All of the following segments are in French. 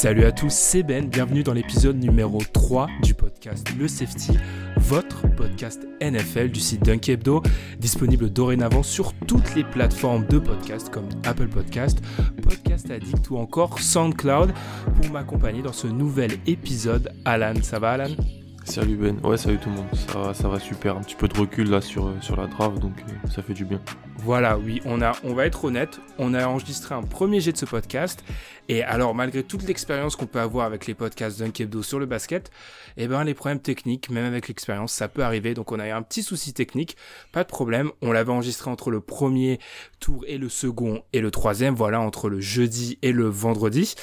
Salut à tous, c'est Ben, bienvenue dans l'épisode numéro 3 du podcast Le Safety, votre podcast NFL du site Dunk Hebdo, disponible dorénavant sur toutes les plateformes de podcast comme Apple Podcast, Podcast Addict ou encore SoundCloud. Pour m'accompagner dans ce nouvel épisode, Alan, ça va Alan? Salut Ben, ouais salut tout le monde, ça va, ça va super, un petit peu de recul là sur, sur la draft donc euh, ça fait du bien. Voilà, oui, on, a, on va être honnête, on a enregistré un premier jet de ce podcast, et alors malgré toute l'expérience qu'on peut avoir avec les podcasts d'un Hebdo sur le basket, eh ben les problèmes techniques, même avec l'expérience, ça peut arriver, donc on a eu un petit souci technique, pas de problème, on l'avait enregistré entre le premier tour et le second et le troisième, voilà, entre le jeudi et le vendredi.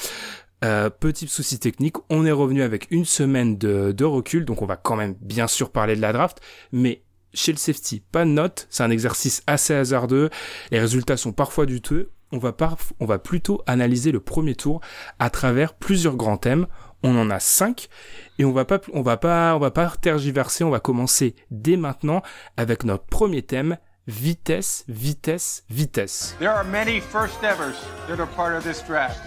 Euh, petit souci technique, on est revenu avec une semaine de, de recul, donc on va quand même bien sûr parler de la draft, mais chez le safety, pas de notes, c'est un exercice assez hasardeux, les résultats sont parfois douteux, on va, par, on va plutôt analyser le premier tour à travers plusieurs grands thèmes, on en a cinq, et on va pas, on va pas, on va pas tergiverser, on va commencer dès maintenant avec notre premier thème, vitesse, vitesse, vitesse. There are many first that are part of this draft,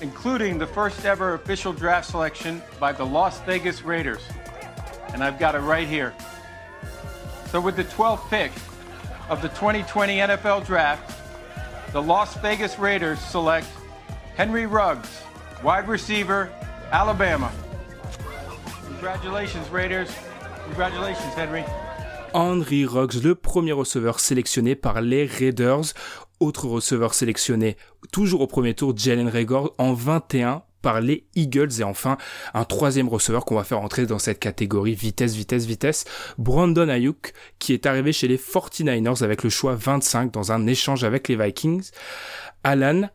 including the first ever official draft selection by the Las Vegas Raiders. And I've got it right here. So, with the 12th pick of the 2020 NFL Draft, the Las Vegas Raiders select Henry Ruggs, wide receiver, Alabama. Congratulations, Raiders. Congratulations, Henry. Henry Ruggs, le premier receveur sélectionné par les Raiders. Autre receveur sélectionné, toujours au premier tour, Jalen Rager en 21 par les Eagles et enfin un troisième receveur qu'on va faire entrer dans cette catégorie vitesse, vitesse, vitesse, Brandon Ayuk qui est arrivé chez les 49ers avec le choix 25 dans un échange avec les Vikings. Alan,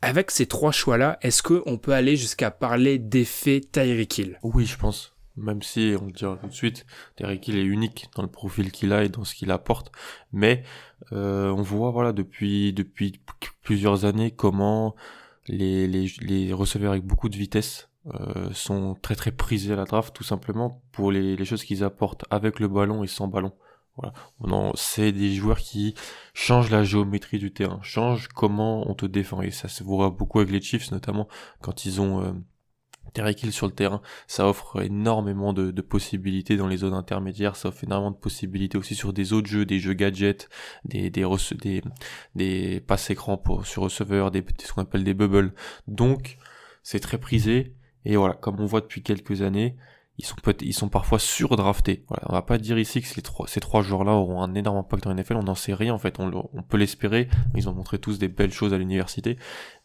avec ces trois choix-là, est-ce qu'on peut aller jusqu'à parler d'effet Tyreek Hill? Oui, je pense. Même si, on le dira tout de suite, Tyreek Hill est unique dans le profil qu'il a et dans ce qu'il apporte. Mais euh, on voit voilà depuis depuis plusieurs années comment les, les, les receveurs avec beaucoup de vitesse euh, sont très très prisés à la draft tout simplement pour les, les choses qu'ils apportent avec le ballon et sans ballon. Voilà. C'est des joueurs qui changent la géométrie du terrain, changent comment on te défend. Et ça se voit beaucoup avec les Chiefs, notamment quand ils ont euh, Terry Hill sur le terrain. Ça offre énormément de, possibilités dans les zones intermédiaires. Ça offre énormément de possibilités aussi sur des autres jeux, des jeux gadgets, des, des, des, des passes écrans pour, sur receveur, des, ce qu'on appelle des bubbles. Donc, c'est très prisé. Et voilà, comme on voit depuis quelques années, ils sont peut ils sont parfois surdraftés. Voilà, on va pas dire ici que ces trois, joueurs-là auront un énorme impact dans NFL, on n'en sait rien en fait, on, on peut l'espérer, ils ont montré tous des belles choses à l'université,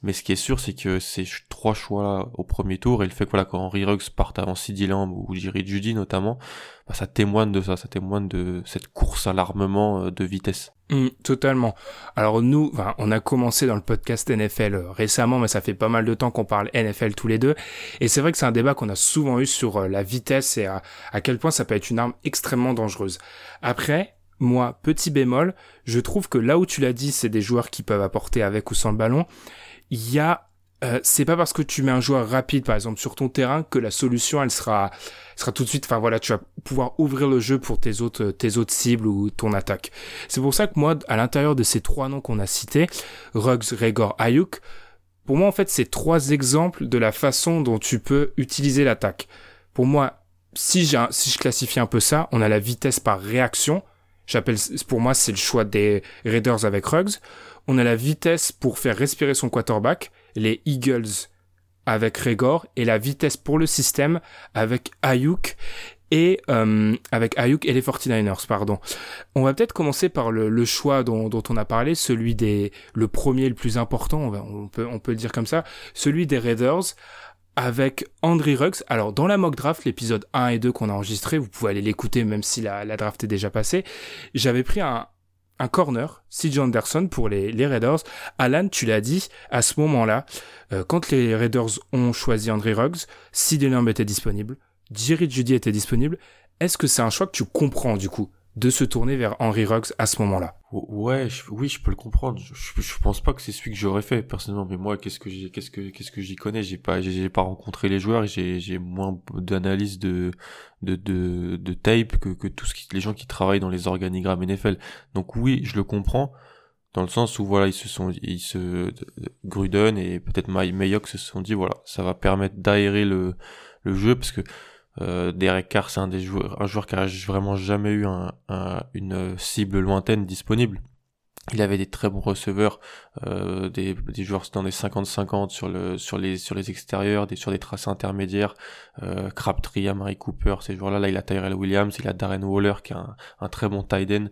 mais ce qui est sûr c'est que ces trois choix-là au premier tour, et le fait que voilà, quand Henry Ruggs parte avant CD Lamb ou Jerry Judy notamment, bah, ça témoigne de ça, ça témoigne de cette course à l'armement euh, de vitesse. Mmh, totalement. Alors nous, on a commencé dans le podcast NFL euh, récemment, mais ça fait pas mal de temps qu'on parle NFL tous les deux. Et c'est vrai que c'est un débat qu'on a souvent eu sur euh, la vitesse et à, à quel point ça peut être une arme extrêmement dangereuse. Après, moi, petit bémol, je trouve que là où tu l'as dit, c'est des joueurs qui peuvent apporter avec ou sans le ballon. Il y a euh, c'est pas parce que tu mets un joueur rapide, par exemple, sur ton terrain que la solution, elle sera, sera tout de suite, enfin voilà, tu vas pouvoir ouvrir le jeu pour tes autres, tes autres cibles ou ton attaque. C'est pour ça que moi, à l'intérieur de ces trois noms qu'on a cités, Ruggs, Regor, Ayuk, pour moi, en fait, c'est trois exemples de la façon dont tu peux utiliser l'attaque. Pour moi, si j'ai, si je classifie un peu ça, on a la vitesse par réaction. J'appelle, pour moi, c'est le choix des Raiders avec Ruggs. On a la vitesse pour faire respirer son quarterback les Eagles avec Regor et la vitesse pour le système avec Ayuk et euh, avec Ayuk et les 49ers, pardon. On va peut-être commencer par le, le choix dont, dont, on a parlé, celui des le premier le plus important, on, peut on peut le dire comme ça, celui des Raiders avec Andrew Ruggs. Alors dans la mock draft, l'épisode 1 et 2 qu'on a enregistré, vous pouvez aller l'écouter même si la, la draft est déjà passée. J'avais pris un, un corner, CJ Anderson pour les, Raiders. Alan, tu l'as dit, à ce moment-là, euh, quand les Raiders ont choisi André Ruggs, CJ Lamb était disponible, Jerry Judy était disponible. Est-ce que c'est un choix que tu comprends du coup? De se tourner vers Henry Ruggs à ce moment-là. Ouais, oui, je peux le comprendre. Je, je, pense pas que c'est celui que j'aurais fait personnellement, mais moi, qu'est-ce que j'ai, qu'est-ce que, qu'est-ce que j'y connais? J'ai pas, j'ai pas rencontré les joueurs, j'ai, j'ai moins d'analyse de, de, de, de tape que, que tous les gens qui travaillent dans les organigrammes NFL. Donc oui, je le comprends. dans le sens où voilà ils se sont ils se Gruden et peut-être Mayock se sont dit voilà ça va permettre d'aérer le le jeu parce que euh, Derek Carr c'est un des joueurs un joueur qui a vraiment jamais eu un, une cible lointaine disponible il avait des très bons receveurs, euh, des, joueurs dans des 50-50 sur le sur les les extérieurs, sur des traces intermédiaires. Euh, Crabtree, Amari Cooper, ces joueurs-là, là il a Tyrell Williams, il a Darren Waller qui a un, un très bon tight end,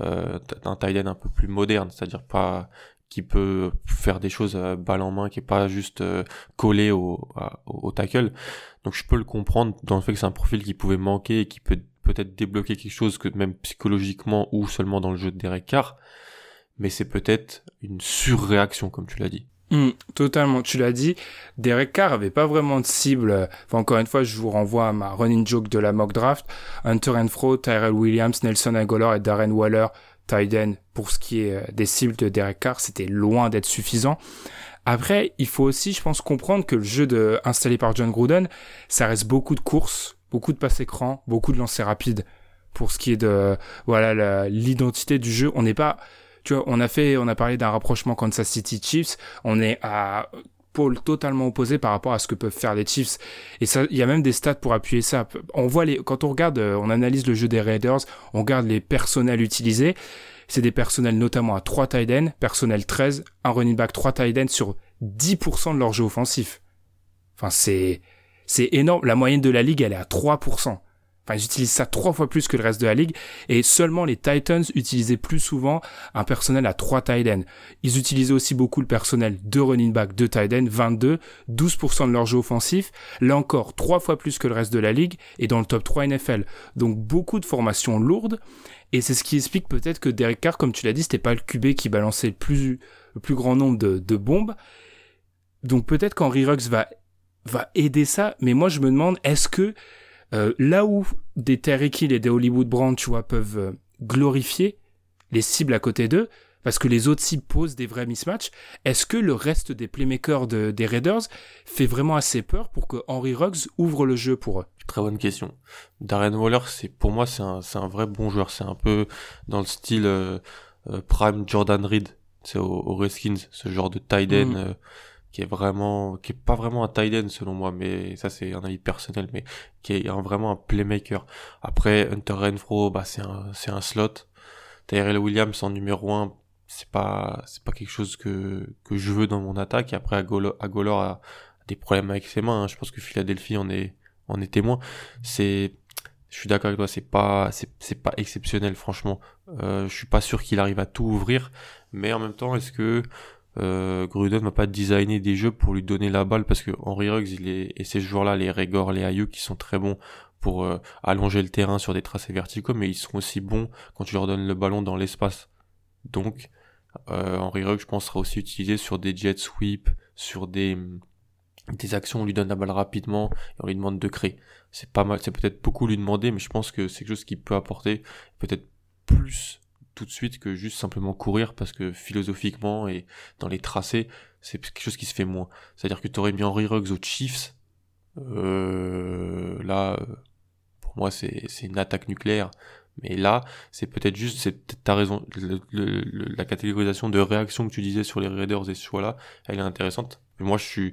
euh, un tight end un peu plus moderne, c'est-à-dire pas qui peut faire des choses à balle en main, qui est pas juste euh, collé au, au, tackle. Donc je peux le comprendre dans le fait que c'est un profil qui pouvait manquer et qui peut peut-être débloquer quelque chose que même psychologiquement ou seulement dans le jeu de Derek Carr mais c'est peut-être une surréaction, comme tu l'as dit. Hmm, totalement, tu l'as dit. Derek Carr avait pas vraiment de cible. Enfin, encore une fois, je vous renvoie à ma running joke de la mock draft. Hunter Fro, Tyrell Williams, Nelson Aguilar et Darren Waller, Tyden, pour ce qui est euh, des cibles de Derek Carr, c'était loin d'être suffisant. Après, il faut aussi, je pense, comprendre que le jeu de, installé par John Gruden, ça reste beaucoup de courses, beaucoup de passes écran, beaucoup de lancers rapides. Pour ce qui est de, voilà, l'identité du jeu, on n'est pas, tu vois, on a fait, on a parlé d'un rapprochement Kansas City Chiefs. On est à totalement opposé par rapport à ce que peuvent faire les Chiefs. Et ça, il y a même des stats pour appuyer ça. On voit les, quand on regarde, euh, on analyse le jeu des Raiders, on regarde les personnels utilisés. C'est des personnels notamment à 3 tight personnel 13, un running back 3 tight sur 10% de leur jeu offensif. Enfin, c'est, c'est énorme. La moyenne de la ligue, elle est à 3%. Enfin, ils utilisent ça trois fois plus que le reste de la ligue. Et seulement les Titans utilisaient plus souvent un personnel à trois tight ends. Ils utilisaient aussi beaucoup le personnel de running back, de tight end, 22, 12% de leur jeu offensif. Là encore, trois fois plus que le reste de la ligue et dans le top 3 NFL. Donc beaucoup de formations lourdes. Et c'est ce qui explique peut-être que Derek Carr, comme tu l'as dit, c'était pas le QB qui balançait le plus, le plus grand nombre de, de bombes. Donc peut-être qu'Henry Ruggs va, va aider ça. Mais moi, je me demande, est-ce que euh, là où des Terry Kill et des Hollywood Brand, tu vois, peuvent euh, glorifier les cibles à côté d'eux, parce que les autres cibles posent des vrais mismatchs, est-ce que le reste des playmakers des Raiders fait vraiment assez peur pour que Henry Ruggs ouvre le jeu pour eux? Très bonne question. Darren Waller, c'est pour moi c'est un, un vrai bon joueur. C'est un peu dans le style euh, prime Jordan Reed, c'est au, Redskins, ce genre de tight end. Mm qui est vraiment qui est pas vraiment un tight end selon moi mais ça c'est un avis personnel mais qui est vraiment un playmaker. Après Hunter Renfro bah c'est un c'est un slot. Tyrell Williams en numéro 1 c'est pas c'est pas quelque chose que que je veux dans mon attaque. Après Agolor, a des problèmes avec ses mains hein. je pense que Philadelphie en est en est témoin. C'est je suis d'accord avec toi, c'est pas c'est c'est pas exceptionnel franchement. Euh, je suis pas sûr qu'il arrive à tout ouvrir, mais en même temps, est-ce que euh, Gruden va pas designer des jeux pour lui donner la balle parce que Henry Ruggs il est et ces joueurs-là, les Regor, les Ayuk, qui sont très bons pour euh, allonger le terrain sur des tracés verticaux, mais ils sont aussi bons quand tu leur donnes le ballon dans l'espace. Donc euh, Henry Ruggs, je pense, sera aussi utilisé sur des jet sweep, sur des des actions, on lui donne la balle rapidement et on lui demande de créer. C'est pas mal, c'est peut-être beaucoup lui demander, mais je pense que c'est quelque chose qui peut apporter peut-être plus tout de suite que juste simplement courir parce que philosophiquement et dans les tracés, c'est quelque chose qui se fait moins. C'est-à-dire que tu aurais mis Henry Ruggs aux Chiefs, euh, là, pour moi, c'est une attaque nucléaire. Mais là, c'est peut-être juste, c'est ta raison, la catégorisation de réaction que tu disais sur les Raiders et ce choix-là, elle est intéressante. Mais moi, je suis,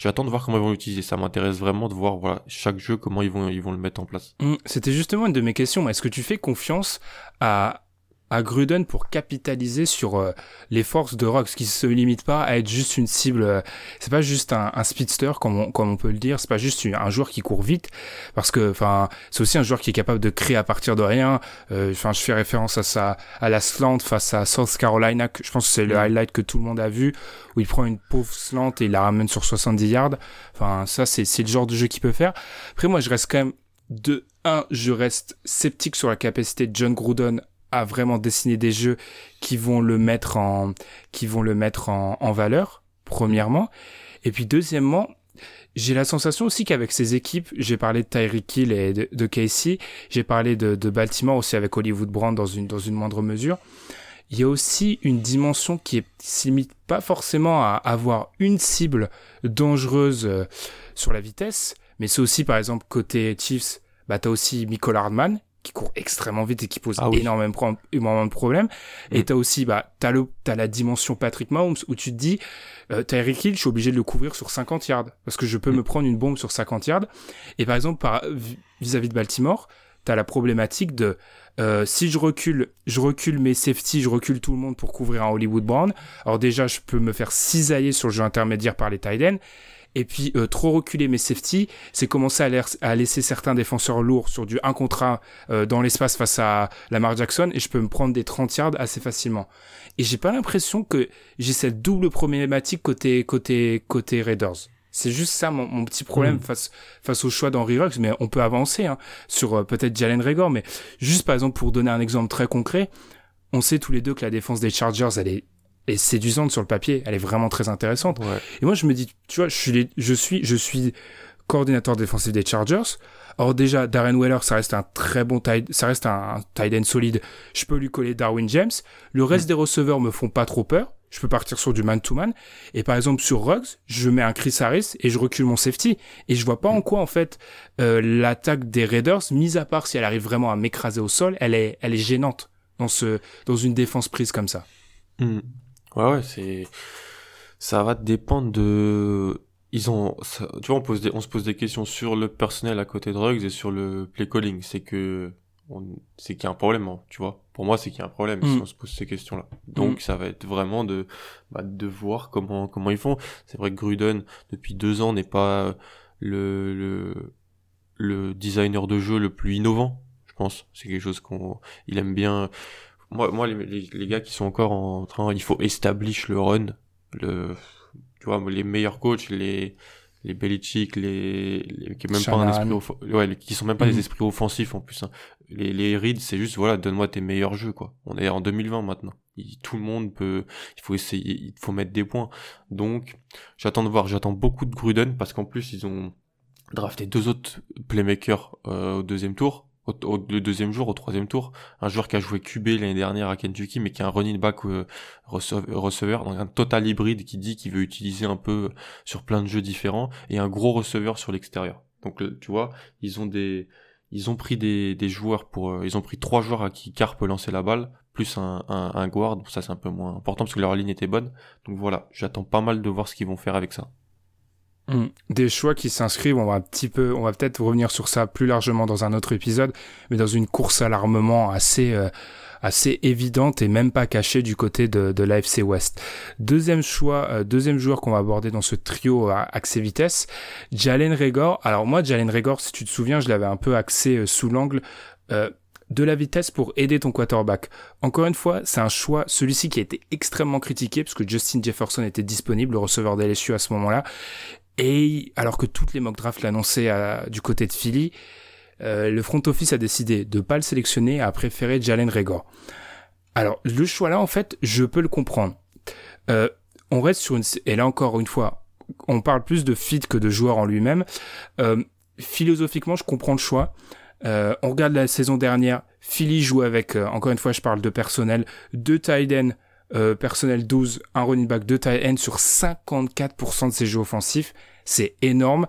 j'attends de voir comment ils vont l'utiliser. Ça m'intéresse vraiment de voir, voilà, chaque jeu, comment ils vont, ils vont le mettre en place. Mmh, c'était justement une de mes questions. Est-ce que tu fais confiance à, à Gruden pour capitaliser sur euh, les forces de Rox qui se limitent pas à être juste une cible euh, c'est pas juste un, un, speedster comme on, comme on peut le dire. C'est pas juste un joueur qui court vite parce que enfin c'est aussi un joueur qui est capable de créer à partir de rien. Euh, enfin je fais référence à ça à la slant face à South Carolina que je pense que c'est le mm. highlight que tout le monde a vu où il prend une pauvre slant et il la ramène sur 70 yards. Enfin ça c'est c'est le genre de jeu qu'il peut faire. Après moi je reste quand même de un je reste sceptique sur la capacité de John Gruden vraiment dessiner des jeux qui vont le mettre en, qui vont le mettre en, valeur, premièrement. Et puis deuxièmement, j'ai la sensation aussi qu'avec ces équipes, j'ai parlé de Tyreek Hill et de, Casey, j'ai parlé de, de, Baltimore aussi avec Hollywood Brand dans une, dans une moindre mesure. Il y a aussi une dimension qui est limite pas forcément à avoir une cible dangereuse euh, sur la vitesse, mais c'est aussi par exemple côté Chiefs, bah t'as aussi Michael Hardman qui court extrêmement vite et qui pose Ah oui. énormément, énormément de problèmes. Et Mm. t'as aussi, bah, t'as le, t'as la dimension Patrick Mahomes où tu te dis, euh, Tyreek Hill, je suis obligé de le couvrir sur 50 yards parce que je peux Mm. me prendre une bombe sur 50 yards. Et par exemple, par, vis- vis-à-vis de Baltimore, t'as la problématique de, euh, si je recule, je recule mes safety, je recule tout le monde pour couvrir un Hollywood Brown. Alors déjà, je peux me faire cisailler sur le jeu intermédiaire par les tight ends. Et puis, euh, trop reculer mes safety, c'est commencer à, laisser certains défenseurs lourds sur du 1 contre 1 euh, dans l'espace face à Lamar Jackson et je peux me prendre des 30 yards assez facilement. Et j'ai pas l'impression que j'ai cette double problématique côté, côté, côté Raiders. C'est juste ça mon, mon petit problème Mm. face, face au choix d'Henry Ruggs, mais on peut avancer hein, sur euh, peut-être Jalen Rager, mais juste par exemple pour donner un exemple très concret, on sait tous les deux que la défense des Chargers, elle est, est séduisante sur le papier, elle est vraiment très intéressante. Ouais. Et moi, je me dis, tu vois, je suis, les- je suis, je suis coordinateur défensif des Chargers. Or déjà, Darren Weller, ça reste un très bon tight, ça reste un, un tight end solide. Je peux lui coller Darwin James. Le reste des receveurs me font pas trop peur. Je peux partir sur du man-to-man. Et par exemple, sur Ruggs, je mets un Chris Harris et je recule mon safety. Et je vois pas en quoi, en fait, euh, l'attaque des Raiders, mis à part si elle arrive vraiment à m'écraser au sol, elle est, elle est gênante dans ce, dans une défense prise comme ça. Hmm. Ouais, ouais, c'est. Ça va dépendre de. Ils ont. ça- Tu vois, on, pose des... on se pose des questions sur le personnel à côté de Ruggs et sur le play calling. C'est que. on- C'est qu'il y a un problème, hein, tu vois. Pour moi, c'est qu'il y a un problème si Mm. on se pose ces questions-là. Donc, Mm. ça va être vraiment de, bah, de voir comment, comment ils font. C'est vrai que Gruden, depuis deux ans, n'est pas le, le, le designer de jeu le plus innovant, je pense. C'est quelque chose qu'on. Il aime bien moi, moi les, les, les gars qui sont encore en train, il faut establish le run. Le, tu vois, les meilleurs coachs, les, les Belichick, les, les qui est même pas un esprit, ouais, les- qui sont même pas des esprits offensifs en plus. hein. Les, les Reed, c'est juste, voilà, donne-moi tes meilleurs jeux, quoi. On est en 2020 maintenant. Il- tout le monde peut, il faut essayer, il faut mettre des points. Donc, j'attends de voir, j'attends beaucoup de Gruden parce qu'en plus, ils ont drafté deux autres playmakers euh, au deuxième tour. Au, le deuxième jour, au troisième tour, un joueur qui a joué QB l'année dernière à Kentucky, mais qui est un running back euh, receve- receveur, donc un total hybride qui dit qu'il veut utiliser un peu sur plein de jeux différents, et un gros receveur sur l'extérieur. Donc le- tu vois, ils ont des, ils ont pris des, joueurs pour, euh, ils ont pris trois joueurs à qui Carr peut lancer la balle, plus un, un, un guard. Ça c'est un peu moins important parce que leur ligne était bonne. Donc voilà, j'attends pas mal de voir ce qu'ils vont faire avec ça. Mm. Des choix qui s'inscrivent, on va un petit peu, on va peut-être revenir sur ça plus largement dans un autre épisode, mais dans une course à l'armement assez, euh, assez évidente et même pas cachée du côté de, de l'AFC West. Deuxième choix, euh, deuxième joueur qu'on va aborder dans ce trio à accès vitesse, Jalen Regor. Alors moi, Jalen Regor, si tu te souviens, je l'avais un peu axé euh, sous l'angle euh, de la vitesse pour aider ton quarterback. Encore une fois, c'est un choix, celui-ci qui a été extrêmement critiqué parce que Justin Jefferson était disponible, le receveur d'LSU à ce moment-là. Et alors que toutes les mock drafts l'annonçaient à- du côté de Philly, euh, le front office a décidé de pas le sélectionner et a préféré Jalen Regor. Alors le choix là, en fait, je peux le comprendre. Euh, on reste sur une et là encore une fois, on parle plus de fit que de joueur en lui-même. Euh, philosophiquement, je comprends le choix. Euh, on regarde la saison dernière, Philly joue avec, euh, encore une fois, je parle de personnel, deux tight euh, personnel 12, un running back, deux tight ends sur 54% de ses jeux offensifs. C'est énorme.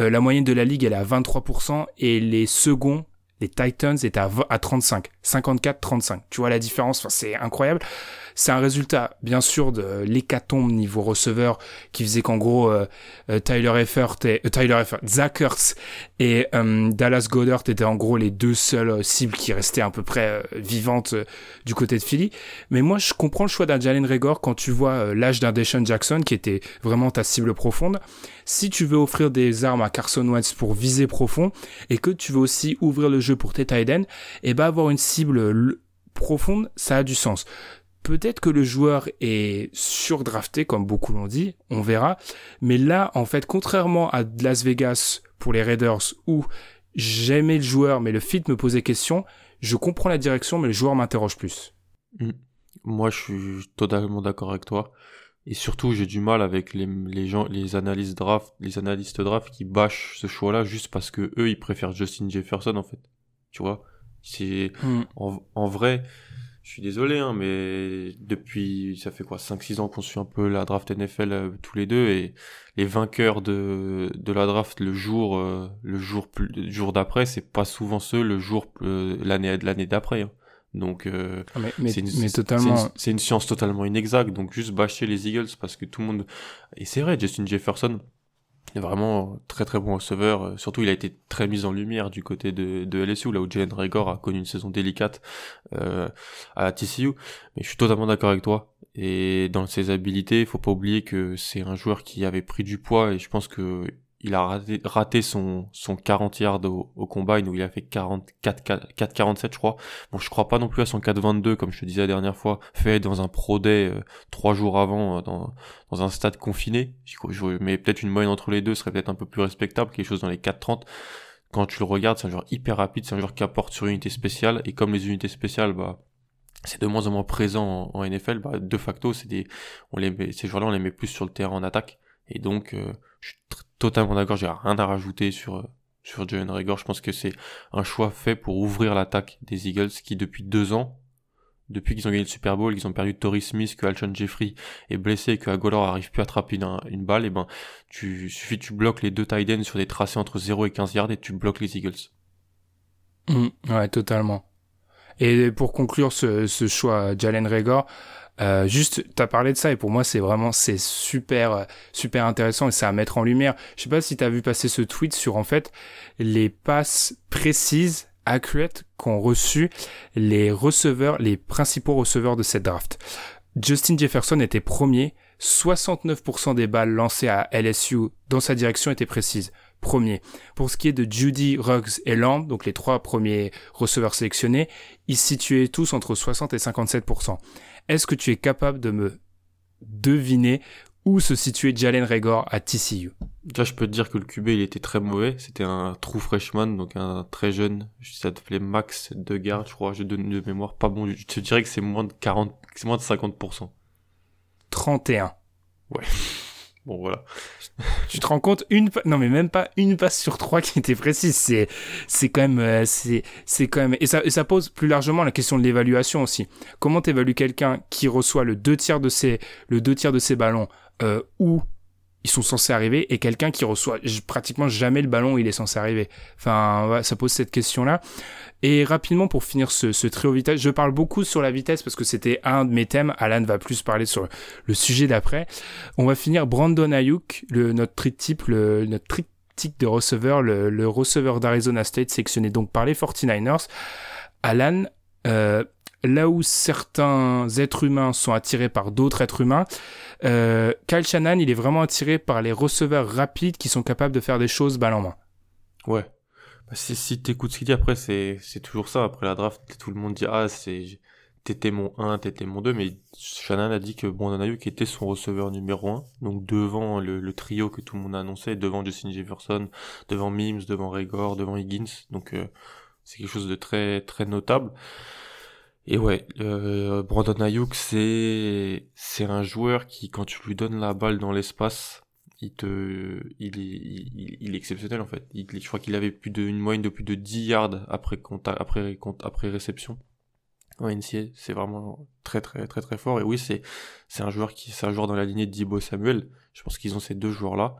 Euh, la moyenne de la ligue, elle est à 23% et les seconds, les Titans, étaient à, 20 à 35. 54-35. Tu vois la différence? Enfin, c'est incroyable. C'est un résultat, bien sûr, de l'hécatombe niveau receveur qui faisait qu'en gros, euh, euh, Tyler Eifert et, euh, Tyler Eifert, Zach Ertz et Dallas Goddard étaient en gros les deux seules cibles qui restaient à peu près vivantes du côté de Philly. Mais moi, je comprends le choix d'un Jalen Regor quand tu vois l'âge d'un Deshaun Jackson qui était vraiment ta cible profonde. Si tu veux offrir des armes à Carson Wentz pour viser profond et que tu veux aussi ouvrir le jeu pour tes tight ends, et ben avoir une cible profonde, ça a du sens. Peut-être que le joueur est surdrafté, comme beaucoup l'ont dit, on verra. Mais là, en fait, contrairement à Las Vegas pour les Raiders, où j'aimais le joueur, mais le fit me posait question, je comprends la direction, mais le joueur m'interroge plus. Moi, je suis totalement d'accord avec toi. Et surtout, j'ai du mal avec les, les gens, les analystes draft, les analystes draft qui bâchent ce choix-là juste parce que eux, ils préfèrent Justin Jefferson, en fait. Tu vois? C'est, en, en vrai, je suis désolé, hein, mais depuis, ça fait quoi, 5-6 ans qu'on suit un peu la draft NFL euh, tous les deux, et les vainqueurs de, de la draft le jour, euh, le jour, plus, le jour d'après, c'est pas souvent ceux le jour, euh, l'année, l'année d'après. Hein. Donc, ah, mais, c'est une, une, science totalement inexacte. Donc, juste bâcher les Eagles parce que tout le monde, et c'est vrai, Justin Jefferson, vraiment très très bon receveur. Surtout, il a été très mis en lumière du côté de, de LSU, là où Jalen Rigor a connu une saison délicate euh, à TCU. Mais je suis totalement d'accord avec toi. Et dans ses habilités, il faut pas oublier que c'est un joueur qui avait pris du poids et je pense que il a raté, son, son 40 yards au, au combine où il a fait 44, 4, 47 je crois. Bon, je crois pas non plus à son 4-22 comme je te disais la dernière fois, fait dans un pro day euh, jours avant euh, dans, dans un stade confiné. Mais peut-être une moyenne entre les deux serait peut-être un peu plus respectable, quelque chose dans les 4-30. Quand tu le regardes, c'est un joueur hyper rapide, c'est un joueur qui apporte sur une unité spéciale et comme les unités spéciales, bah c'est de moins en moins présent en, NFL, bah, de facto, c'est des, on les ces joueurs-là, on les met plus sur le terrain en attaque. Et donc, euh, je suis totalement d'accord, j'ai rien à rajouter sur, euh, sur Jalen. Je pense que c'est un choix fait pour ouvrir l'attaque des Eagles qui, depuis deux ans, depuis qu'ils ont gagné le Super Bowl, ils ont perdu Torrey Smith, que Alshon Jeffrey est blessé et que Agolor arrive plus à attraper une, balle, et ben, tu, suffit tu bloques les deux tight ends sur des tracés entre 0 et 15 yards et tu bloques les Eagles. Mmh, ouais, totalement. Et pour conclure ce, ce choix Jalen Rigor, euh, juste, t'as parlé de ça et pour moi c'est vraiment c'est super super intéressant et c'est à mettre en lumière. Je sais pas si t'as vu passer ce tweet sur en fait les passes précises, accurate qu'ont reçu les receveurs, les principaux receveurs de cette draft. Justin Jefferson était premier, 69% des balles lancées à LSU dans sa direction étaient précises. Premier. Pour ce qui est de Judy, Ruggs et Lamb, donc les trois premiers receveurs sélectionnés, ils situaient tous entre 60 et 57%. Est-ce que tu es capable de me deviner où se situait Jalen Regor à TCU Déjà, je peux te dire que le QB, il était très mauvais. C'était un true freshman, donc un très jeune. Ça s'appelait Max de garde, je crois. Je donne de mémoire pas bon. Je te dirais que c'est moins de 40, c'est moins de 50%. 31. Ouais. Bon, voilà. tu te rends compte une non mais même pas une passe sur trois qui était précise c'est c'est quand même euh, c'est c'est quand même et ça et ça pose plus largement la question de l'évaluation aussi comment t'évalues quelqu'un qui reçoit le deux tiers de ses le deux tiers de ses ballons euh, où ils sont censés arriver et quelqu'un qui reçoit pratiquement jamais le ballon il est censé arriver enfin ça pose cette question là et rapidement, pour finir ce, ce trio vitesse, je parle beaucoup sur la vitesse parce que c'était un de mes thèmes. Alan va plus parler sur le sujet d'après. On va finir Brandon Ayuk, le, notre triptyque, le, notre triptyque de receveur, le, le receveur d'Arizona State sélectionné donc par les 49ers. Alan, euh, là où certains êtres humains sont attirés par d'autres êtres humains, euh, Kyle Shannon, il est vraiment attiré par les receveurs rapides qui sont capables de faire des choses balle en main. Ouais, bah, si, si t'écoutes ce qu'il dit après, c'est, c'est toujours ça. Après la draft, tout le monde dit, ah, c'est, t'étais mon 1, t'étais mon 2, mais Shannon a dit que Brandon Ayuk était son receveur numéro 1, donc devant le, le, trio que tout le monde a annoncé, devant Justin Jefferson, devant Mims, devant Regor, devant Higgins, donc euh, c'est quelque chose de très très notable. Et ouais, euh, Brandon Ayuk, c'est un joueur qui, quand tu lui donnes la balle dans l'espace, il est, exceptionnel en fait. Je crois qu'il avait plus de, une moyenne de plus de 10 yards après réception. NCA, c'est vraiment très très très très fort. Et oui, c'est, un joueur qui, c'est dans la lignée de Dibo Samuel. Je pense qu'ils ont ces deux joueurs là.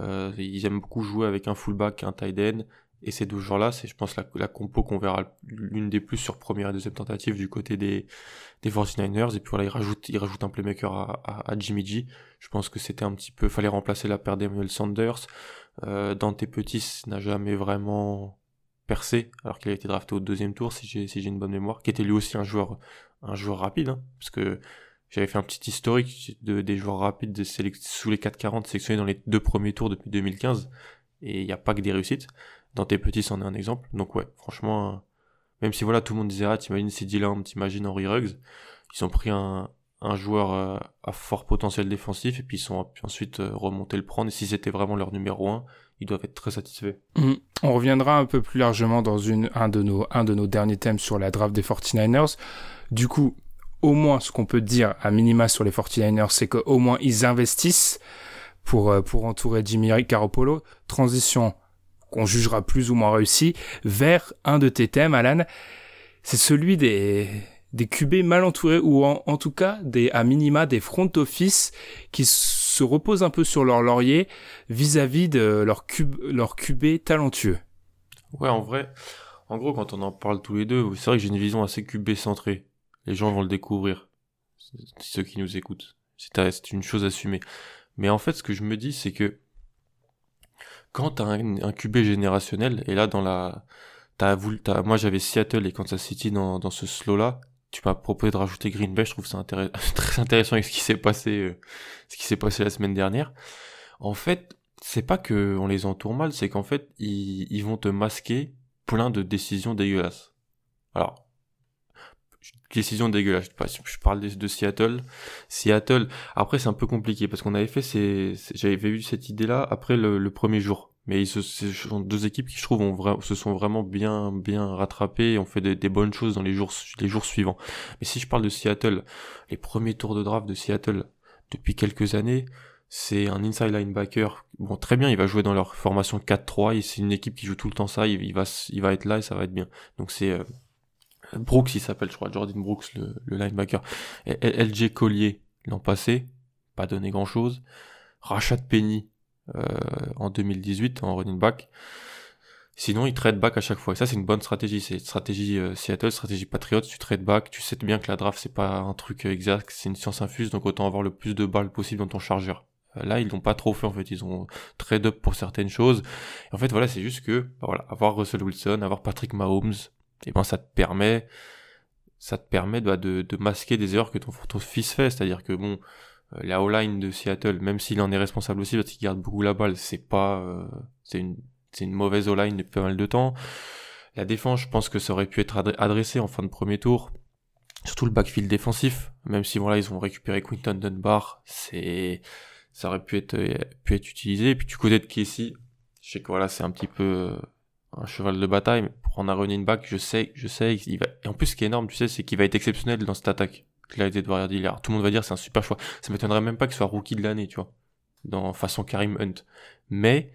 Euh, ils aiment beaucoup jouer avec un fullback, un tight end et ces deux joueurs-là, c'est, je pense, la, la compo qu'on verra l'une des plus sur première et deuxième tentative du côté des, des 49ers. Et puis voilà, il rajoute, il rajoute un playmaker à, à, Jimmy G. Je pense que c'était un petit peu, fallait remplacer la paire d'Emmanuel Sanders. Euh, Dante Pettis n'a jamais vraiment percé, alors qu'il a été drafté au deuxième tour, si j'ai, si j'ai une bonne mémoire, qui était lui aussi un joueur, un joueur rapide, hein, parce que j'avais fait un petit historique de, des joueurs rapides de sous les 440 sélectionnés dans les deux premiers tours depuis 2015, et il n'y a pas que des réussites dans tes petits, c'en est un exemple. Donc ouais, franchement, euh, même si voilà, tout le monde disait, ah, t'imagines CD Lamb, t'imagines Henry Ruggs, ils ont pris un, un joueur euh, à fort potentiel défensif et puis ils sont ensuite euh, le prendre. Et si c'était vraiment leur numéro 1, ils doivent être très satisfaits. Mm. On reviendra un peu plus largement dans une, un, de nos, un de nos derniers thèmes sur la draft des 49ers. Du coup, au moins, ce qu'on peut dire à minima sur les 49ers, c'est qu'au moins ils investissent pour, pour entourer Jimmy Garoppolo. Transition qu'on jugera plus ou moins réussi, vers un de tes thèmes, Alan. C'est celui des, des QB mal entourés ou en, tout cas des à minima des front office qui se reposent un peu sur leur laurier vis-à-vis de leur QB, leur QB talentueux. Ouais, en vrai, en gros, quand on en parle tous les deux, c'est vrai que j'ai une vision assez QB centrée. Les gens vont le découvrir, ceux qui nous écoutent. C'est une chose assumée. Mais en fait, ce que je me dis, c'est que quand t'as un, un QB générationnel, et là, dans la, t'as voulu, t'as, moi j'avais Seattle et Kansas City dans, dans ce slow-là, tu m'as proposé de rajouter Green Bay, je trouve ça très intéressant avec ce qui s'est passé, euh, ce qui s'est passé la semaine dernière. En fait, c'est pas que on les entoure mal, c'est qu'en fait, ils, ils vont te masquer plein de décisions dégueulasses. Alors, décision dégueulasse. Je parle de, Seattle. Seattle. Après, c'est un peu compliqué parce qu'on avait fait ces, j'avais eu cette idée-là après le, premier jour. Mais ils sont deux équipes qui, je trouve, se sont vraiment bien, bien rattrapées et ont fait des, bonnes choses dans les jours, les jours suivants. Mais si je parle de Seattle, les premiers tours de draft de Seattle depuis quelques années, c'est un inside linebacker. Bon, très bien, il va jouer dans leur formation 4-3 et c'est une équipe qui joue tout le temps ça. Il, va, il va être là et ça va être bien. Donc c'est euh, Brooks, il s'appelle, je crois, Jordan Brooks, le, linebacker. LJ Collier, l'an passé, pas donné grand chose. Rachat Penny, euh, en 2018, en running back. Sinon, il trade back à chaque fois. Et ça, c'est une bonne stratégie. C'est stratégie euh, Seattle, stratégie Patriots. Tu trade back. Tu sais bien que la draft, c'est pas un truc exact. C'est une science infuse. Donc, autant avoir le plus de balles possible dans ton chargeur. Euh, là, ils l'ont pas trop fait, en fait. Ils ont trade up pour certaines choses. en fait, voilà, c'est juste que, bah, voilà, avoir Russell Wilson, avoir Patrick Mahomes, et ben ça te permet ça te permet bah, de, masquer des erreurs que ton, ton fils fait. C'est-à-dire que bon euh, la O-line de Seattle même s'il en est responsable aussi parce qu'il garde beaucoup la balle c'est pas euh, c'est une mauvaise O-line depuis pas mal de temps. La défense je pense que ça aurait pu être adressé en fin de premier tour. Surtout le backfield défensif. Même si voilà ils ont récupéré Quinton Dunbar c'est ça aurait pu être pu être utilisé. Et puis tu connais de Casey je sais que voilà c'est un petit peu un cheval de bataille, prendre un running back, je sais, je sais, et en plus, ce qui est énorme, tu sais, c'est qu'il va être exceptionnel dans cette attaque. Qu'il a été de Warrior Tout le monde va dire c'est un super choix. Ça m'étonnerait même pas qu'il soit rookie de l'année, tu vois. Dans façon Karim Hunt. Mais,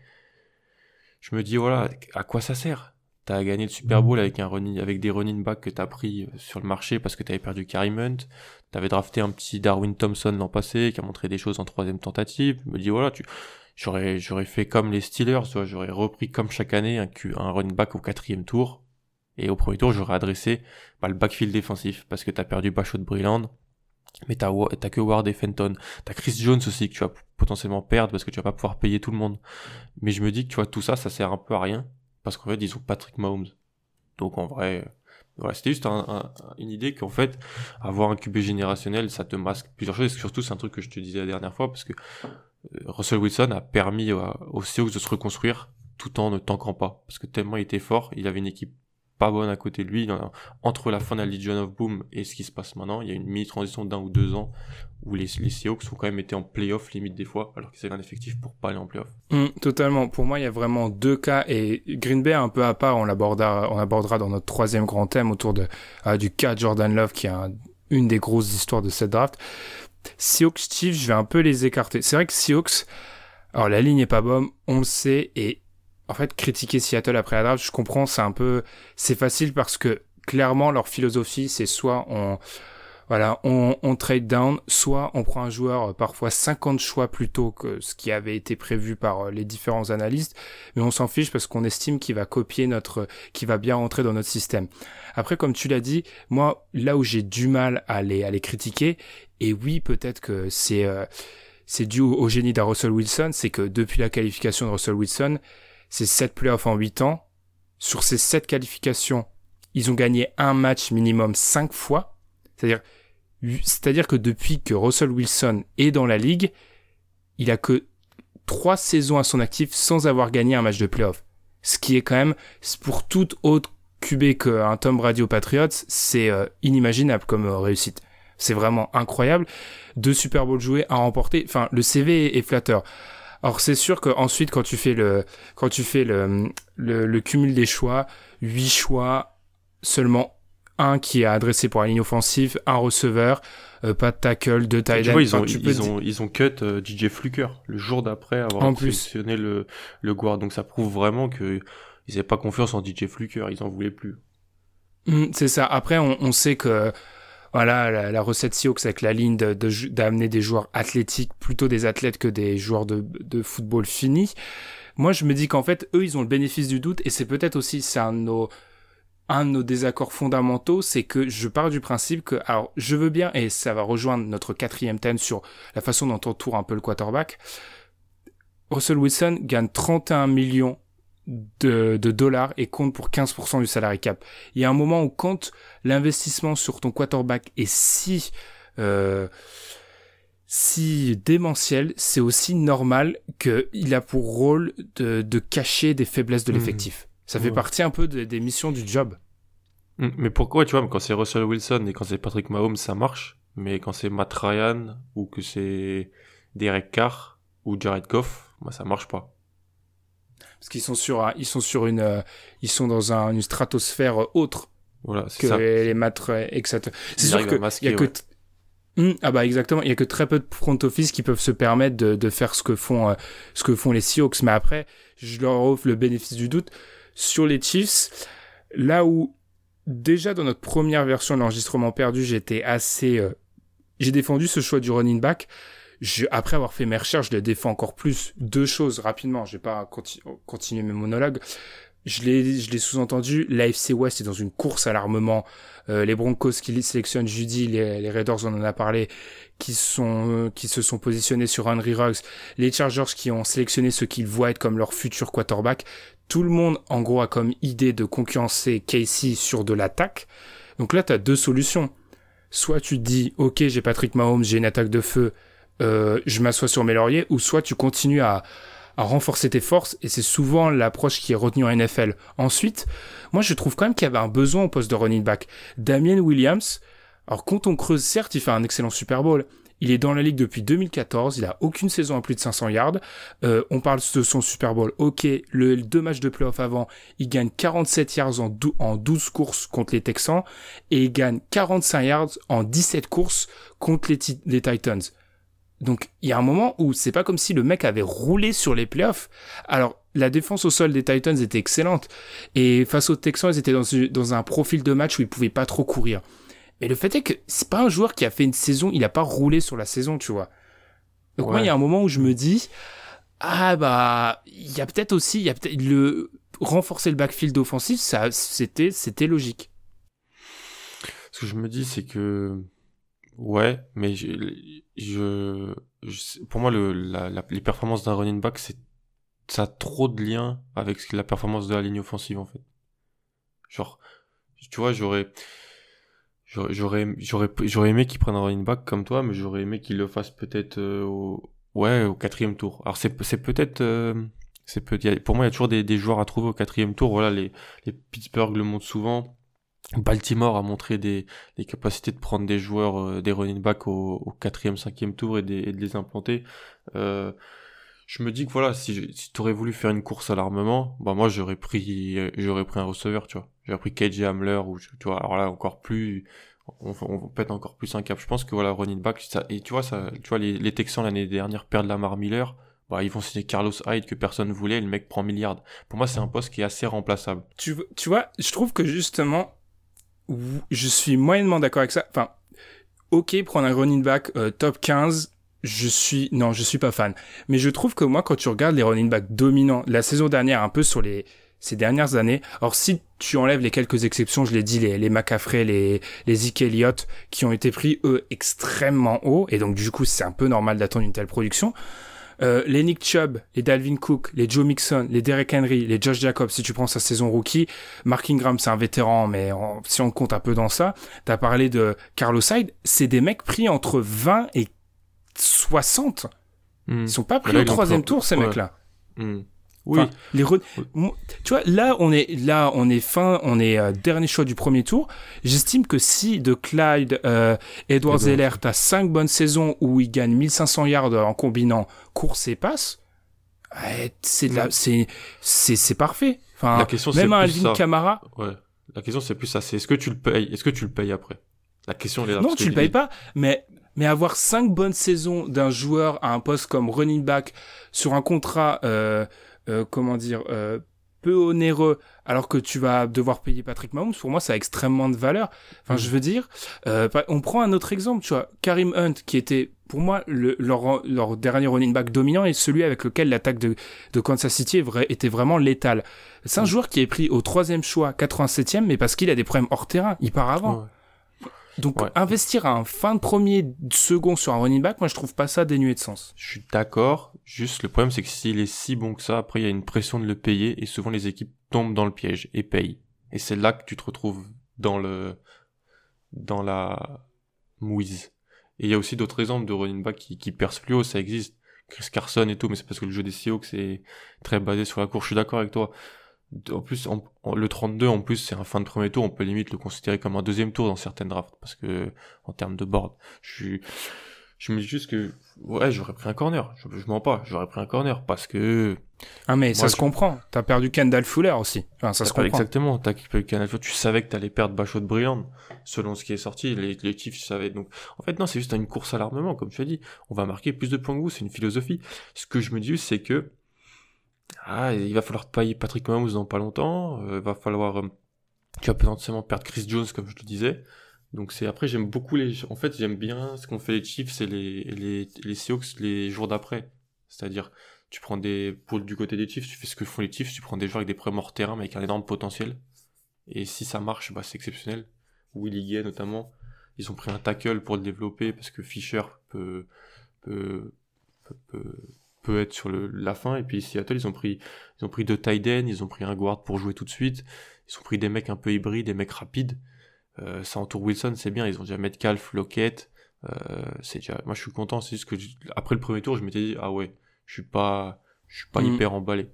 je me dis, voilà, à quoi ça sert? T'as gagné le Super Bowl avec un avec des running backs que t'as pris euh, sur le marché parce que t'avais perdu Karim Hunt. T'avais drafté un petit Darwin Thompson l'an passé qui a montré des choses en troisième tentative. Je me dis, voilà, tu, j'aurais j'aurais fait comme les Steelers, j'aurais repris comme chaque année un, un running back au quatrième tour. Et au premier tour, j'aurais adressé bah, le backfield défensif parce que t'as perdu Bachot de Brilland, mais t'as que Ward et Fenton. T'as Chris Jones aussi que tu vas potentiellement perdre parce que tu vas pas pouvoir payer tout le monde. Mais je me dis que tu vois tout ça, ça sert un peu à rien parce qu'en fait ils ont Patrick Mahomes. Donc en vrai, voilà, c'était juste une idée qu'en fait, avoir un QB générationnel, ça te masque plusieurs choses. Et surtout, c'est un truc que je te disais la dernière fois parce que euh, Russell Wilson a permis aux Seahawks de se reconstruire tout en ne tankant pas. Parce que tellement il était fort, il avait une équipe pas bonne à côté de lui. Entre la fin de la Legion of Boom et ce qui se passe maintenant, il y a une mini-transition d'un ou deux ans où les, les Seahawks ont quand même été en playoff limite des fois, alors qu'ils avaient un effectif pour pas aller en playoff. Mmh, totalement. Pour moi, il y a vraiment deux cas et Green Bay un peu à part, on on abordera dans notre troisième grand thème autour euh, du cas Jordan Love qui est une des grosses histoires de cette draft. Seahawks Chiefs, je vais un peu les écarter. C'est vrai que Seahawks, alors la ligne est pas bonne, on le sait, et en fait, critiquer Seattle après la je comprends, c'est un peu, c'est facile parce que clairement leur philosophie, c'est soit on, voilà, on, on, trade down, soit on prend un joueur euh, parfois 50 choix plus tôt que ce qui avait été prévu par euh, les différents analystes, mais on s'en fiche parce qu'on estime qu'il va copier notre, qu'il va bien rentrer dans notre système. Après, comme tu l'as dit, moi, là où j'ai du mal à les, à les critiquer, et oui, peut-être que c'est, euh, c'est dû au génie de Russell Wilson, c'est que depuis la qualification de Russell Wilson, c'est 7 playoffs en 8 ans. Sur ces 7 qualifications, ils ont gagné un match minimum 5 fois. C'est-à-dire, c'est-à-dire que depuis que Russell Wilson est dans la ligue, il a que 3 saisons à son actif sans avoir gagné un match de playoff. Ce qui est quand même, pour toute autre QB qu'un Tom Brady aux Patriots, c'est euh, inimaginable comme euh, réussite. C'est vraiment incroyable. Deux Super Bowl joués à remporter. Enfin, le CV est flatteur. Alors c'est sûr qu'ensuite quand tu fais le quand tu fais le, le, cumul des choix, huit choix, seulement un qui est adressé pour la ligne offensive, un receveur, euh, pas de tackle, deux tight ends. Ils, ont, ils, ont, ils ont cut euh, DJ Fluker le jour d'après avoir en sélectionné le, le guard. Donc ça prouve vraiment que ils n'avaient pas confiance en DJ Fluker, ils en voulaient plus. Mmh, c'est ça. Après, on, on sait que voilà la, recette Seahawks avec la ligne d'amener de, des joueurs athlétiques, plutôt des athlètes que des joueurs de, de football finis. Moi, je me dis qu'en fait, eux, ils ont le bénéfice du doute, et c'est peut-être aussi, c'est un de nos un de nos désaccords fondamentaux, c'est que je pars du principe que, alors, je veux bien, et ça va rejoindre notre quatrième thème sur la façon dont on tourne un peu le quarterback. Russell Wilson gagne 31 millions de, dollars et compte pour 15% du salary cap. Il y a un moment où quand l'investissement sur ton quarterback est si euh, si démentiel, c'est aussi normal qu'il a pour rôle de, de cacher des faiblesses de mmh. Ça fait partie un peu des missions du job. Mmh. Mais pourquoi, tu vois, quand c'est Russell Wilson et quand c'est Patrick Mahomes, ça marche. Mais quand c'est Matt Ryan ou que c'est Derek Carr ou Jared Goff, moi, ça marche pas parce qu'ils sont sur ils sont sur une euh, ils sont dans un, une stratosphère autre voilà, que ça. les, maîtres etc. C'est sûr que il y a que hmm, ah bah exactement, il y a que très peu de front office qui peuvent se permettre de, de faire ce que font euh, ce que font les Seahawks mais après je leur offre le bénéfice du doute sur les Chiefs là où déjà dans notre première version de l'enregistrement perdu, j'étais assez euh, j'ai défendu ce choix du running back après avoir fait mes recherches, je les défends encore plus. Deux choses rapidement, je vais pas continuer mes monologues. Je l'ai, je l'ai sous-entendu. L'AFC West est dans une course à l'armement. Euh, les Broncos qui sélectionnent Judy, les, Raiders on en a parlé, qui sont, euh, qui se sont positionnés sur Henry Ruggs, les Chargers qui ont sélectionné ceux qu'ils voient être comme leur futur quarterback. Tout le monde, en gros, a comme idée de concurrencer Casey sur de l'attaque. Donc là, tu as deux solutions. Soit tu te dis, ok, j'ai Patrick Mahomes, j'ai une attaque de feu, euh, je m'assois sur mes lauriers, ou soit tu continues à, à renforcer tes forces, et c'est souvent l'approche qui est retenue en NFL. Ensuite, moi je trouve quand même qu'il y avait un besoin au poste de running back. Damien Williams, alors quand on creuse, certes, il fait un excellent Super Bowl, il est dans la ligue depuis 2014, il a aucune saison à plus de 500 yards. Euh, on parle de son Super Bowl, ok, le deux matchs de playoff avant, il gagne 47 yards en, en 12 courses contre les Texans, et il gagne 45 yards en 17 courses contre les, Titans. Donc il y a un moment où c'est pas comme si le mec avait roulé sur les playoffs. Alors la défense au sol des Titans était excellente et face aux Texans ils étaient dans, dans un profil de match où ils pouvaient pas trop courir. Mais le fait est que c'est pas un joueur qui a fait une saison, il a pas roulé sur la saison, tu vois. Donc moi il y a un moment où je me dis ah bah il y a peut-être aussi il y a peut-être le renforcer le backfield offensif ça c'était c'était logique. Ce que je me dis c'est que Ouais, mais je, je, pour moi, le, la, les performances d'un running back, c'est, ça a trop de lien avec la performance de la ligne offensive, en fait. Genre, tu vois, j'aurais, j'aurais, j'aurais, j'aurais aimé qu'il prenne un running back comme toi, mais j'aurais aimé qu'il le fasse peut-être euh, au, ouais, au quatrième tour. Alors c'est, c'est peut-être, euh, c'est peut, pour moi, il y a toujours des, des joueurs à trouver au quatrième tour. Voilà, les, les Pittsburgh le montrent souvent. Baltimore a montré des, des, capacités de prendre des joueurs, euh, des running backs au, au quatrième, cinquième tour et, de les implanter. Euh, je me dis que voilà, si, si tu voulu faire une course à l'armement, bah moi j'aurais pris, j'aurais pris un receveur, tu vois. J'aurais pris KJ Hamler ou tu vois, alors là encore plus, on, on, pète encore plus un cap. Je pense que voilà, running back, et tu vois ça, tu vois les, les Texans l'année dernière perdent Lamar Miller. Bah, ils vont signer Carlos Hyde que personne voulait, et le mec prend milliard. Pour moi, c'est un poste qui est assez remplaçable. Tu, tu vois, je trouve que justement, je suis moyennement d'accord avec ça. Enfin, ok, prendre un running back euh, top 15, je suis non, je suis pas fan. Mais je trouve que moi, quand tu regardes les running backs dominants la saison dernière, un peu sur les ces dernières années, alors si tu enlèves les quelques exceptions, je l'ai dit, les, les McCaffrey, les, les Zeke Elliott, qui ont été pris, eux, extrêmement haut, et donc du coup, c'est un peu normal d'attendre une telle production. Euh, les Nick Chubb, les Dalvin Cook, les Joe Mixon, les Derek Henry, les Josh Jacobs, si tu prends sa saison rookie, Mark Ingram c'est un vétéran, mais si on compte un peu dans ça, t'as parlé de Carlos Hyde, c'est des mecs pris entre 20 et 60. Hmm. Ils sont pas pris au troisième tour ces mecs-là. Hmm. Oui. les Tu vois, là, on est, là, on est fin, on est euh, dernier choix du premier tour. J'estime que si de Clyde, euh, Edward Zeller, t'as 5 bonnes saisons où il gagne 1500 yards en combinant course et passe, c'est la, c'est, c'est, c'est parfait. Enfin, la question, même un Alvin Kamara. Ouais. La question, c'est plus ça. C'est est-ce que tu le payes, est-ce que tu le payes après? La question, est là. Non, tu le payes pas, mais, mais avoir cinq bonnes saisons d'un joueur à un poste comme running back sur un contrat, euh, euh, comment dire, euh, peu onéreux alors que tu vas devoir payer Patrick Mahomes, pour moi, ça a extrêmement de valeur. Enfin, je veux dire, euh, on prend un autre exemple, tu vois, Karim Hunt, qui était, pour moi, le, leur, leur dernier running back dominant et celui avec lequel l'attaque de, de Kansas City était vraiment létale. C'est un joueur qui est pris au troisième choix, 87e, mais parce qu'il a des problèmes hors terrain, il part avant. Donc investir un fin de premier second sur un running back, moi je trouve pas ça dénué de sens. Je suis d'accord. Juste le problème c'est que s'il est si bon que ça, après il y a une pression de le payer et souvent les équipes tombent dans le piège et payent. Et c'est là que tu te retrouves dans le dans la mouise. Et il y a aussi d'autres exemples de running back qui, qui percent plus haut, ça existe. Chris Carson et tout, mais c'est parce que le jeu des Seahawks c'est très basé sur la course. Je suis d'accord avec toi en plus, le 32, en plus, c'est un fin de premier tour. On peut limite le considérer comme un deuxième tour dans certaines drafts. Parce que, en termes de board, je je me dis juste que, ouais, j'aurais pris un corner. Je, je mens pas, j'aurais pris un corner parce que. Ah, mais ça se comprend. T'as perdu Kendall Fuller aussi. Enfin, ça se comprend. Exactement. T'as perdu Kendall Fuller. Tu savais que t'allais perdre Bachot de Brillant, selon ce qui est sorti. Les, les Chiefs, tu savais. Donc, en fait, non, c'est juste une course à l'armement, comme tu as dit. On va marquer plus de points que vous. C'est une philosophie. Ce que je me dis, c'est que, ah, il va falloir payer Patrick Mahomes dans pas longtemps. Il euh, va falloir, euh, tu vas potentiellement perdre Chris Jones, comme je te disais. Donc c'est après j'aime beaucoup les, en fait j'aime bien ce qu'on fait les Chiefs et les les les Seahawks les jours d'après. C'est-à-dire tu prends des pour du côté des Chiefs, tu fais ce que font les Chiefs, tu prends des joueurs avec des problèmes hors terrain mais avec un énorme potentiel. Et si ça marche, bah c'est exceptionnel. Willie Gay notamment, ils ont pris un tackle pour le développer parce que Fisher peut, peut peut être sur le, la fin. Et puis Seattle, ils ont pris, ils ont pris deux tight ils ont pris un guard pour jouer tout de suite. Ils ont pris des mecs un peu hybrides, des mecs rapides. Euh, ça entoure Wilson, c'est bien. Ils ont déjà Metcalf, Lockett. Euh, c'est déjà, moi je suis content. C'est juste que après le premier tour, je m'étais dit ah ouais, je suis pas, je suis pas mm. hyper emballé.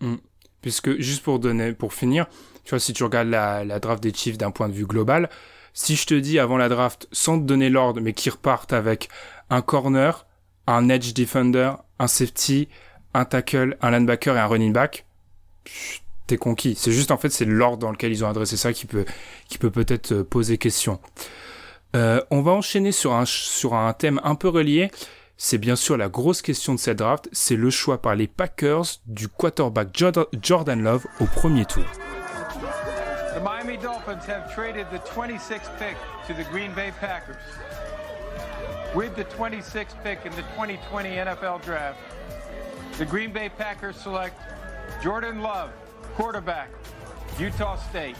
Mm. Puisque juste pour donner, pour finir, tu vois, si tu regardes la, la draft des Chiefs d'un point de vue global, si je te dis avant la draft, sans te donner l'ordre, mais qu'ils repartent avec un corner, un edge defender, un safety, un tackle, un linebacker et un running back, t'es conquis. C'est juste en fait c'est l'ordre dans lequel ils ont adressé ça qui peut peut-être euh, poser question. Euh, on va enchaîner sur un sur un thème un peu relié. C'est bien sûr la grosse question de cette draft, c'est le choix par les Packers du quarterback Jordan Love au premier tour. The Miami Dolphins have traded the 26th pick to the Green Bay Packers. With the 26th pick in the 2020 NFL Draft, the Green Bay Packers select Jordan Love, quarterback, Utah State.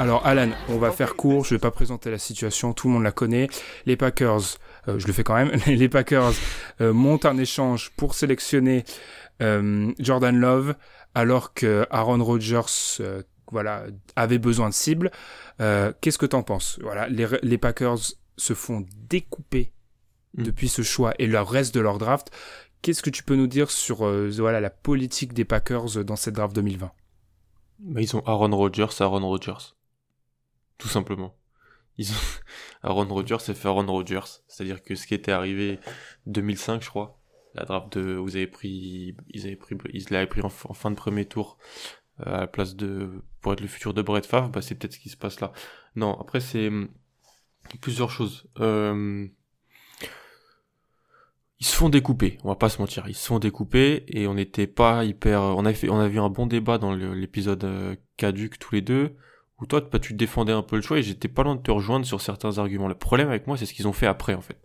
Alors Alan, on va faire court, je vais pas présenter la situation, tout le monde la connaît. Les Packers, euh, je le fais quand même, les Packers euh, montent un échange pour sélectionner euh, Jordan Love alors que Aaron Rodgers voilà, avait besoin de cibles. Euh, qu'est-ce que t'en penses? Voilà, les Packers se font découper Mm. depuis ce choix et le reste de leur draft. Qu'est-ce que tu peux nous dire sur euh, voilà, la politique des Packers dans cette draft 2020 bah, Ils ont Aaron Rodgers, Aaron Rodgers. Tout simplement. Ils ont... Aaron Rodgers, c'est fait Aaron Rodgers. C'est-à-dire que ce qui était arrivé 2005, je crois, la draft de, vous avez pris, ils avaient pris, ils l'avaient pris en, fin de premier tour, euh, à la place de, pour être le futur de Brett Favre, bah, c'est peut-être ce qui se passe là. Non, après, c'est hum, plusieurs choses. Euh, ils se font découper, on va pas se mentir, ils se font découper et on n'était pas hyper, on a fait, on a vu un bon débat dans l'épisode euh, caduc tous les deux où toi bah, tu défendais un peu le choix et j'étais pas loin de te rejoindre sur certains arguments. Le problème avec moi c'est ce qu'ils ont fait après en fait.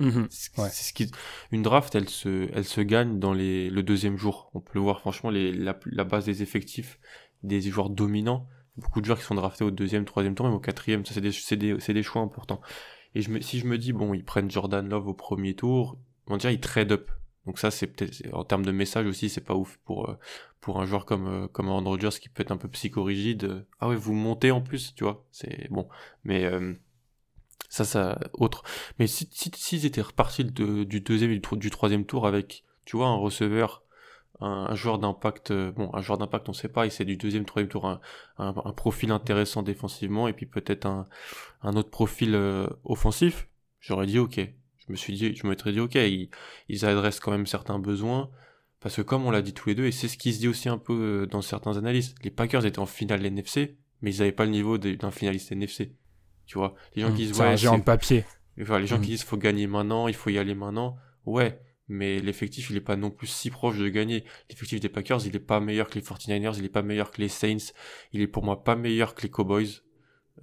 Mm-hmm. C'est ce qui, une draft elle se, elle se gagne dans les, le deuxième jour. On peut le voir franchement les, la, la base des effectifs, des joueurs dominants, beaucoup de joueurs qui sont draftés au deuxième, troisième tour, même au quatrième, ça c'est des, c'est des, c'est des choix importants. Et je me, si je me dis bon ils prennent Jordan Love au premier tour, on dirait il trade up. Donc ça c'est peut-être en termes de message aussi c'est pas ouf pour euh, pour un joueur comme euh, comme Aaron Rodgers qui peut être un peu psychorigide. Ah ouais vous montez en plus tu vois c'est bon mais euh, ça ça autre. Mais si s'ils si, étaient repartis du deuxième et du, troisième tour avec tu vois un receveur un, joueur d'impact, bon, un joueur d'impact, on sait pas, il c'est du deuxième, troisième tour, un, profil intéressant défensivement, et puis peut-être un autre profil offensif, j'aurais dit ok je me suis dit, je me m'étais dit, ok, ils, adressent quand même certains besoins, parce que comme on l'a dit tous les deux, et c'est ce qui se dit aussi un peu euh, dans certains analystes, les Packers étaient en finale NFC, mais ils n'avaient pas le niveau d'un finaliste NFC. Tu vois, les gens mmh, qui se voient, un géant de papier. les gens qui mmh. disent, faut gagner maintenant, il faut y aller maintenant. Ouais, mais l'effectif il est pas non plus si proche de gagner. L'effectif des Packers il est pas meilleur que les 49ers, il est pas meilleur que les Saints, il est pour moi pas meilleur que les Cowboys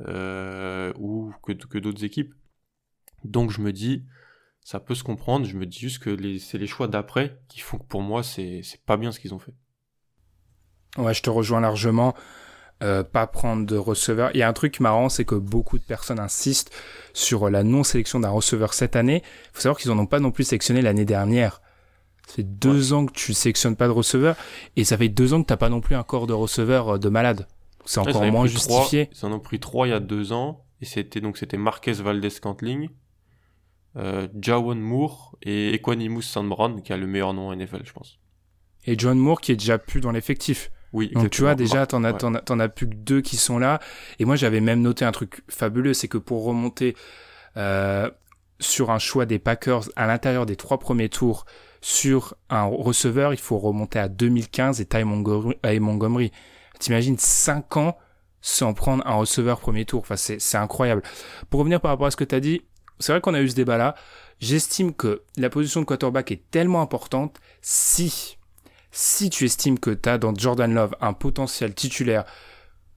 euh, ou que, que d'autres équipes. Donc je me dis, ça peut se comprendre, je me dis juste que c'est les choix d'après qui font que pour moi c'est pas bien ce qu'ils ont fait. Ouais, je te rejoins largement. Euh, pas prendre de receveur. Il y a un truc marrant, c'est que beaucoup de personnes insistent sur la non-sélection d'un receveur cette année. Il faut savoir qu'ils en ont pas non plus sélectionné l'année dernière. Ça fait deux ans que tu sélectionnes pas de receveur et ça fait deux ans que t'as pas non plus un corps de receveur euh, de malade. C'est encore moins justifié. ils en ont pris trois il y a deux ans et c'était donc c'était Marquez Valdez Cantling, euh, Jawan Moore et Equanimus Sandbrand qui a le meilleur nom en NFL, je pense. Et John Moore qui est déjà plus dans l'effectif. Oui, Donc tu vois déjà t'en as, t'en as, plus que deux qui sont là. Et moi j'avais même noté un truc fabuleux, c'est que pour remonter euh, sur un choix des Packers à l'intérieur des trois premiers tours sur un receveur, il faut remonter à 2015 et Ty Montgomery. T'imagines 5 ans sans prendre un receveur premier tour. Enfin c'est, c'est incroyable. Pour revenir par rapport à ce que t'as dit, c'est vrai qu'on a eu ce débat là. J'estime que la position de quarterback est tellement importante si si tu estimes que tu as dans Jordan Love un potentiel titulaire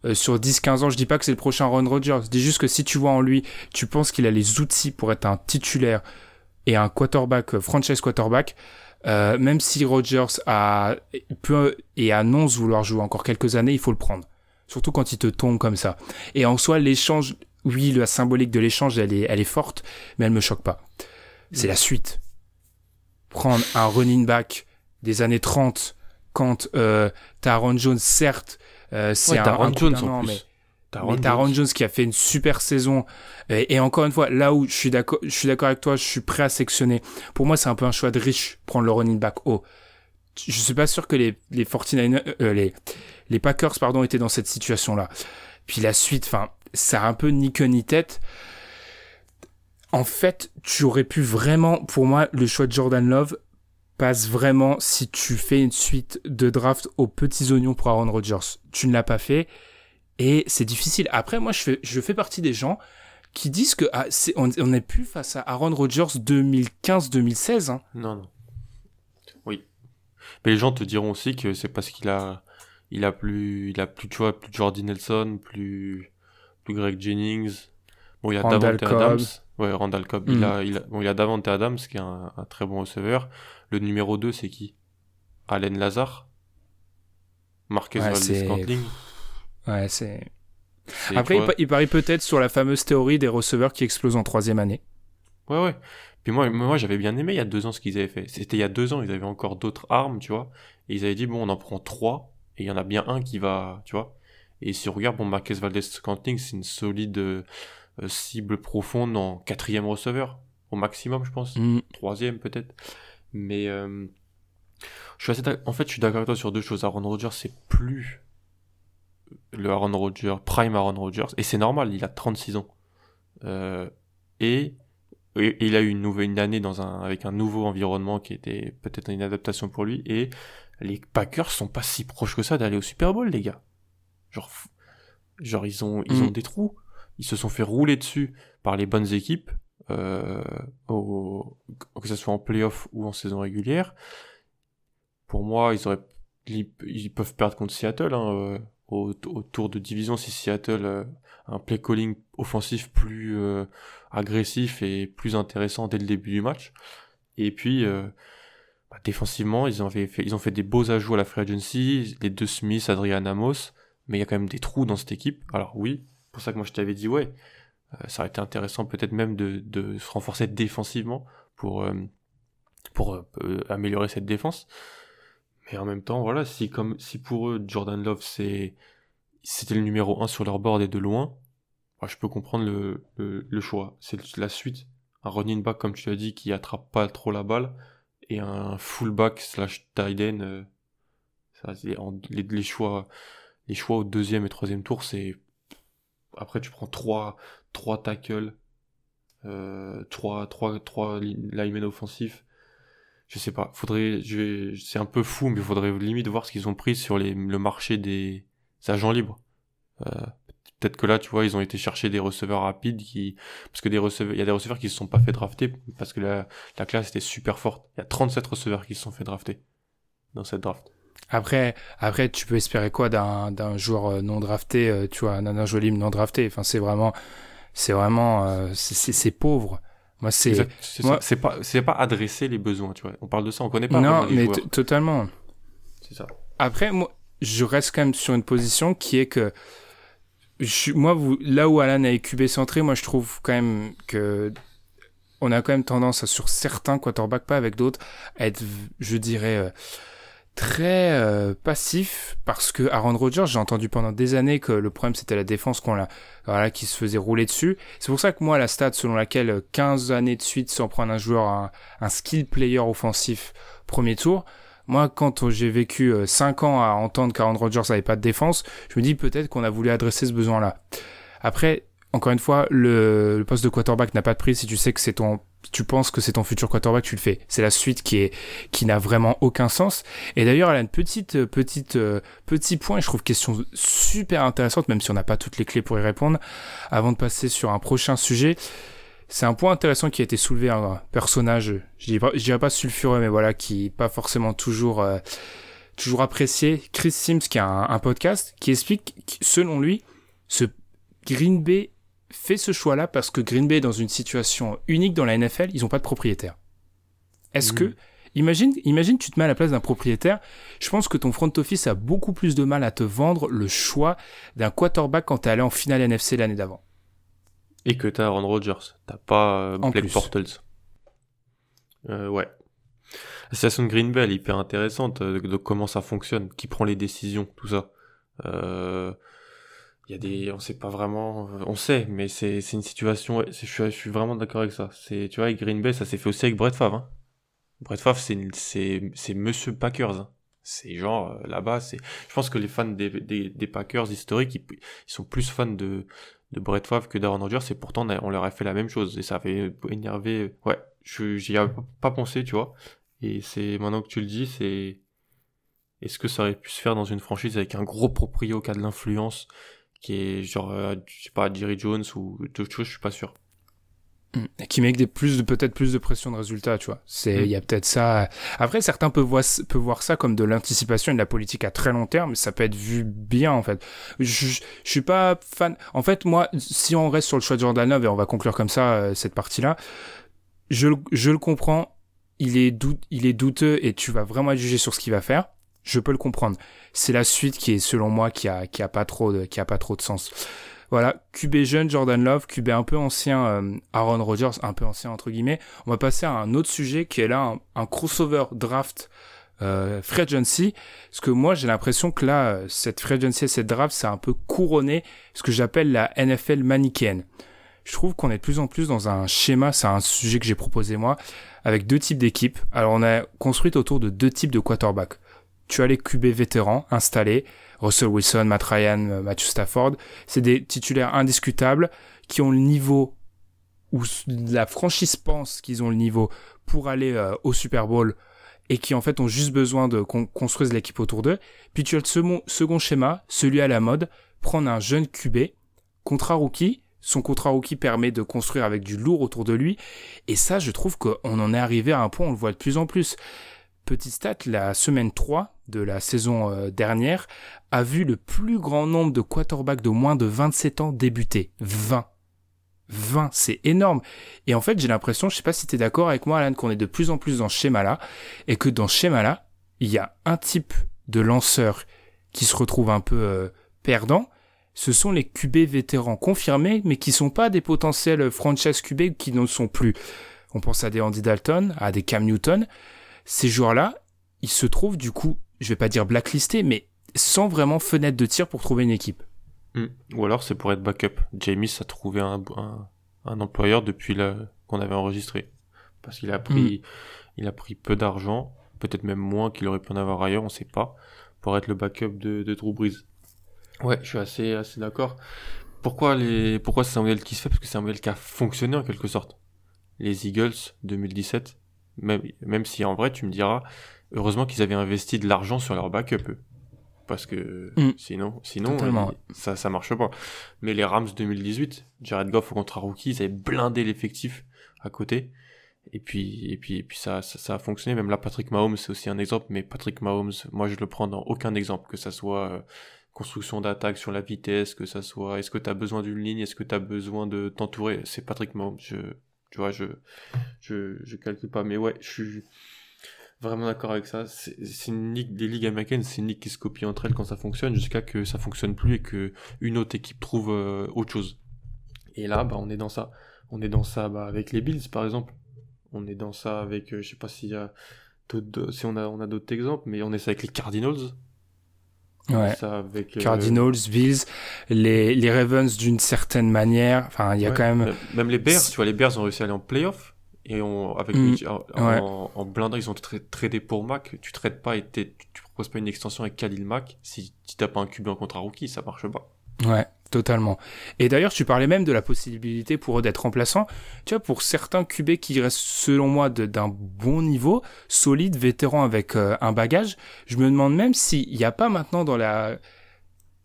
euh, sur 10-15 ans, je dis pas que c'est le prochain Ron Rodgers, je dis juste que si tu vois en lui, tu penses qu'il a les outils pour être un titulaire et un quarterback, euh, franchise quarterback, euh, même si Rodgers a, peut et annonce vouloir jouer encore quelques années, il faut le prendre. Surtout quand il te tombe comme ça. Et en soi, l'échange, oui, la symbolique de l'échange, elle est, elle est forte, mais elle me choque pas. C'est la suite. Prendre un running back des années 30 quand euh, Taron Jones certes euh, c'est un, Taron Jones en mais Taron, Jones. qui a fait une super saison et, encore une fois là où je suis d'accord je suis d'accord avec toi je suis prêt à sectionner pour moi c'est un peu un choix de riche prendre le running back haut je suis pas sûr que les les 49 euh, les les Packers pardon étaient dans cette situation là puis la suite enfin ça a un peu ni queue ni tête en fait, tu aurais pu vraiment, pour moi, le choix de Jordan Love passe vraiment si tu fais une suite de draft aux petits oignons pour Aaron Rodgers. Tu ne l'as pas fait et c'est difficile. Après, moi, je fais, partie des gens qui disent que ah, on n'est plus face à Aaron Rodgers 2015-2016. Hein. Non, non. Oui. Mais les gens te diront aussi que c'est parce qu'il a, il a plus, il a plus, tu vois, plus Jordi Nelson, plus, plus Greg Jennings. Bon, il y a Davante Adams. Ouais, Randall Cobb. Il, hmm. a, il, a, bon, il a Davante Adams, qui est un, un très bon receveur. Le numéro 2, c'est qui? Allen Lazare Marquez ouais, Scantling Ouais, c'est... Après, il, parie peut-être sur la fameuse théorie des receveurs qui explosent en troisième année. Ouais, ouais. Puis moi, moi j'avais bien aimé il y a deux ans ce qu'ils avaient fait. C'était il y a deux ans, ils avaient encore d'autres armes, tu vois. Et ils avaient dit, bon, on en prend trois, et il y en a bien un qui va, tu vois. Et si on regarde, bon, Marquez Valdez Scantling, c'est une solide euh, cible profonde en quatrième receveur, au maximum, je pense. Mm. Troisième, peut-être. Mais euh, je suis assez en fait, je suis d'accord avec toi sur deux choses. Aaron Rodgers, c'est plus le Aaron Rodgers, prime Aaron Rodgers, et c'est normal, il a 36 ans. Euh, et, il a eu une nouvelle année dans un, avec un nouveau environnement qui était peut-être une adaptation pour lui, et les Packers sont pas si proches que ça d'aller au Super Bowl, les gars. Genre, genre ils ont, ils ont mm. des trous. Ils se sont fait rouler dessus par les bonnes équipes euh, au, que ce soit en playoff ou en saison régulière. Pour moi, ils auraient, ils, peuvent perdre contre Seattle hein, euh, au, tour de division si Seattle euh, a un play calling offensif plus agressif et plus intéressant dès le début du match. Et puis bah, défensivement, ils ont fait, ils ont fait des beaux ajouts à la free agency, les deux Smith, Adrian Amos, mais il y a quand même des trous dans cette équipe. Alors oui, pour ça que moi je t'avais dit ouais, euh, ça aurait été intéressant peut-être même de, de, se renforcer défensivement pour, euh, pour euh, améliorer cette défense. Mais en même temps, voilà, si comme si pour eux Jordan Love c'est c'était le numéro 1 sur leur board et de loin, bah, je peux comprendre le, le, choix. C'est la suite. Un running back comme tu as dit qui attrape pas trop la balle et un fullback slash tight ça, les, les choix les choix au deuxième et troisième tour c'est après tu prends trois trois tackles, euh, trois, trois, trois linemen offensifs. Je sais pas, faudrait, c'est un peu fou, mais faudrait limite voir ce qu'ils ont pris sur les, le marché des agents libres. Euh, peut-être que là, tu vois, ils ont été chercher des receveurs rapides qui, parce que des receveurs, il y a des receveurs qui se sont pas fait drafter parce que la, la classe était super forte. Il y a 37 receveurs qui se sont fait drafter dans cette draft. Après, après, tu peux espérer quoi d'un, d'un joueur euh, non drafté, euh, tu vois, d'un Jolim non drafté? Enfin, c'est vraiment, c'est vraiment, euh, c'est, c'est, pauvre. Moi, c'est, c'est, moi... c'est pas, c'est pas adresser les besoins, tu vois. On parle de ça, on connaît pas. Non, mais totalement. C'est ça. Après, moi, je reste quand même sur une position qui est que je, moi, vous, là où Alan a QB centré, moi, je trouve quand même que on a quand même tendance à, sur certains quarterbacks, pas avec d'autres, à être, je dirais, euh, très euh, passif parce que Aaron Rodgers, j'ai entendu pendant des années que le problème c'était la défense qu'on voilà, qui se faisait rouler dessus. C'est pour ça que moi, la stat selon laquelle 15 années de suite sans prendre un joueur, un, un skill player offensif premier tour, moi, quand j'ai vécu 5 euh, ans à entendre qu'Aaron Rodgers n'avait pas de défense, je me dis peut-être qu'on a voulu adresser ce besoin-là. Après, encore une fois, le, poste de quarterback n'a pas de prix si tu sais que c'est ton, tu penses que c'est ton futur quarterback, tu le fais. C'est la suite qui est, qui n'a vraiment aucun sens. Et d'ailleurs, elle a une petite, euh, petite, euh, petit point, je trouve question super intéressante, même si on n'a pas toutes les clés pour y répondre, avant de passer sur un prochain sujet. C'est un point intéressant qui a été soulevé un personnage, je dirais, dirais pas sulfureux, mais voilà, qui pas forcément toujours euh, toujours apprécié. Chris Sims, qui a un, podcast, qui explique, selon lui, ce Green Bay fait ce choix-là parce que Green Bay est dans une situation unique dans la NFL, ils n'ont pas de propriétaire. Est-ce que, mmh. imagine, imagine, tu te mets à la place d'un propriétaire, je pense que ton front office a beaucoup plus de mal à te vendre le choix d'un quarterback quand t'es allé en finale NFC l'année d'avant. Et que t'as Aaron Rodgers, t'as pas euh, Blake Portals. Euh, ouais. La situation de Green Bay, elle est hyper intéressante euh, de, comment ça fonctionne, qui prend les décisions, tout ça. Euh, il y a des, on sait pas vraiment, euh, on sait, mais c'est une situation. Je suis, vraiment d'accord avec ça. C'est tu vois, avec Green Bay, ça s'est fait aussi avec Brett Favre. Hein. Brett Favre, c'est Monsieur Packers. Hein. C'est genre là-bas, c'est. Je pense que les fans des, Packers historiques, ils, sont plus fans de de Brett Favre que d'Aaron Rodgers et pourtant on leur a fait la même chose et ça avait énervé ouais je j'y avais pas pensé tu vois et c'est maintenant que tu le dis c'est est-ce que ça aurait pu se faire dans une franchise avec un gros proprio qui a de l'influence qui est genre euh, je sais pas Jerry Jones ou d'autres choses je suis pas sûr. Mm. qui met des plus de peut-être plus de pression de résultat tu vois. C'est mm. il y a peut-être ça. Après certains peuvent voir peuvent voir ça comme de l'anticipation et de la politique à très long terme ça peut être vu bien en fait. Je, je, suis pas fan. En fait moi si on reste sur le choix de Jordan Love et on va conclure comme ça euh, cette partie là je je le comprends. Il est doute il est douteux et tu vas vraiment jugé sur ce qu'il va faire je peux le comprendre c'est la suite qui est selon moi qui a qui a pas trop de qui a pas trop de sens voilà, QB jeune Jordan Love, QB un peu ancien euh, Aaron Rodgers, un peu ancien entre guillemets. On va passer à un autre sujet qui est là un, crossover draft euh, free agency. Parce que moi j'ai l'impression que là, euh, cette free agency et cette draft, c'est un peu couronné ce que j'appelle la NFL manichéenne. Je trouve qu'on est de plus en plus dans un schéma, c'est un sujet que j'ai proposé moi, avec deux types d'équipes. Alors on a construit autour de deux types de quarterbacks. Tu as les QB vétérans installés, Russell Wilson, Matt Ryan, euh, Matthew Stafford, c'est des titulaires indiscutables qui ont le niveau où la franchise pense qu'ils ont le niveau pour aller euh, au Super Bowl et qui en fait ont juste besoin de qu'on construise l'équipe autour d'eux. Puis tu as le second, second schéma, celui à la mode, prendre un jeune QB, contrat rookie, son contrat rookie permet de construire avec du lourd autour de lui, et ça je trouve qu'on en est arrivé à un point, on le voit de plus en plus. Petit stat, la semaine 3 de la saison euh, dernière a vu le plus grand nombre de quarterbacks de moins de 27 ans débuter. 20. 20, c'est énorme. Et en fait, j'ai l'impression, je sais pas si tu es d'accord avec moi, Alan, qu'on est de plus en plus dans ce schéma-là, et que dans ce schéma-là, il y a un type de lanceur qui se retrouve un peu euh, perdant. Ce sont les QB vétérans confirmés, mais qui sont pas des potentiels franchise QB qui ne sont plus. On pense à des Andy Dalton, à des Cam Newton. Ces joueurs-là, ils se trouvent du coup, je vais pas dire blacklistés, mais sans vraiment fenêtre de tir pour trouver une équipe. Hmm. Ou alors c'est pour être backup. James a trouvé un, un, employeur depuis qu'on avait enregistré. Parce qu'il a pris, hmm. il a pris peu d'argent, peut-être même moins qu'il aurait pu en avoir ailleurs, on sait pas, pour être le backup de, de Drew Brees. Ouais, je suis assez, assez d'accord. Pourquoi les, pourquoi c'est un modèle qui se fait? Parce que c'est un modèle qui a fonctionné en quelque sorte. Les Eagles 2017, même, même si en vrai tu me diras, heureusement qu'ils avaient investi de l'argent sur leur backup parce que Mm. sinon, sinon il- ça, ça marche pas. Mais les Rams 2018, Jared Goff au contrat rookie, ils avaient blindé l'effectif à côté. Et puis, et puis, et puis ça, ça, ça a fonctionné. Même là, Patrick Mahomes, c'est aussi un exemple. Mais Patrick Mahomes, moi, je le prends dans aucun exemple. Que ça soit euh, construction d'attaque sur la vitesse, que ça soit, est-ce que tu as besoin d'une ligne, est-ce que tu as besoin de t'entourer? C'est Patrick Mahomes. Je, tu vois, je, je, je calcule pas. Mais ouais, je suis vraiment d'accord avec ça. C'est une ligue, des ligues américaines, c'est une ligue qui se copie entre elles quand ça fonctionne, jusqu'à que ça fonctionne plus et que une autre équipe trouve euh, autre chose. Et là, bah, on est dans ça. On est dans ça bah, avec les Bills, par exemple. On est dans ça avec, euh, je sais pas s'il y a si on a, on a d'autres exemples, mais on est ça avec les Cardinals. Ouais. ça avec euh, Cardinals, Bills, les, les Ravens d'une certaine manière. Enfin, il y a ouais, quand même. même les Bears, tu vois, les Bears ont réussi à aller en playoff. Et on, avec Mm, Mitch- en, ouais. en, en blindant, ils ont tra- tradé pour Mac. Tu traites pas et tu, tu proposes pas une extension avec Khalil Mack si, si t'as pas un QB en contrat rookie, ça marche pas. Ouais, totalement. Et d'ailleurs, tu parlais même de la possibilité pour eux d'être remplaçants. Tu vois, pour certains QB qui restent, selon moi, d'un bon niveau, solide, vétéran avec euh, un bagage, je me demande même s'il n'y a pas maintenant dans la,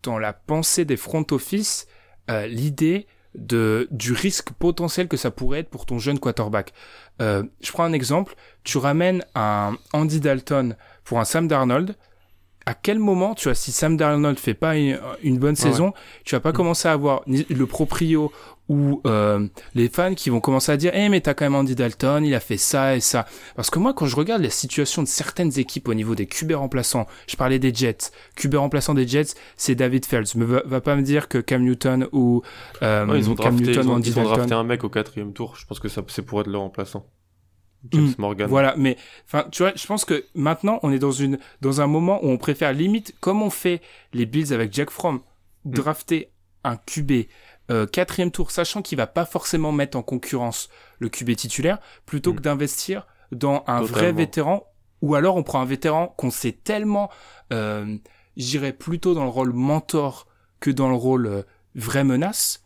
dans la pensée des front office euh, l'idée de du risque potentiel que ça pourrait être pour ton jeune quarterback. Euh, je prends un exemple. Tu ramènes un Andy Dalton pour un Sam Darnold. À quel moment, tu vois, si Sam Darnold fait pas une, une bonne saison, tu vas pas Mm. commencer à avoir le proprio ou euh, les fans qui vont commencer à dire eh mais t'as quand même Andy Dalton il a fait ça et ça parce que moi quand je regarde la situation de certaines équipes au niveau des QB remplaçants je parlais des Jets QB remplaçant des Jets c'est David Fells me va, va pas me dire que Cam Newton ou euh, Ouais, ils ont Cam drafté, Newton ils ou ont, Andy ils ont drafté Dalton un mec au quatrième tour. Je pense que ça, c'est pour être le remplaçant. James Mm, Morgan. Voilà, mais enfin, tu vois, je pense que maintenant on est dans une dans un moment où on préfère limite comme on fait les Bills avec Jack Fromm, Mm. drafter un QB euh, quatrième tour, sachant qu'il va pas forcément mettre en concurrence le QB titulaire, plutôt que d'investir dans un vrai vétéran, ou alors on prend un vétéran qu'on sait tellement, euh, j'irais plutôt dans le rôle mentor que dans le rôle euh, vraie menace,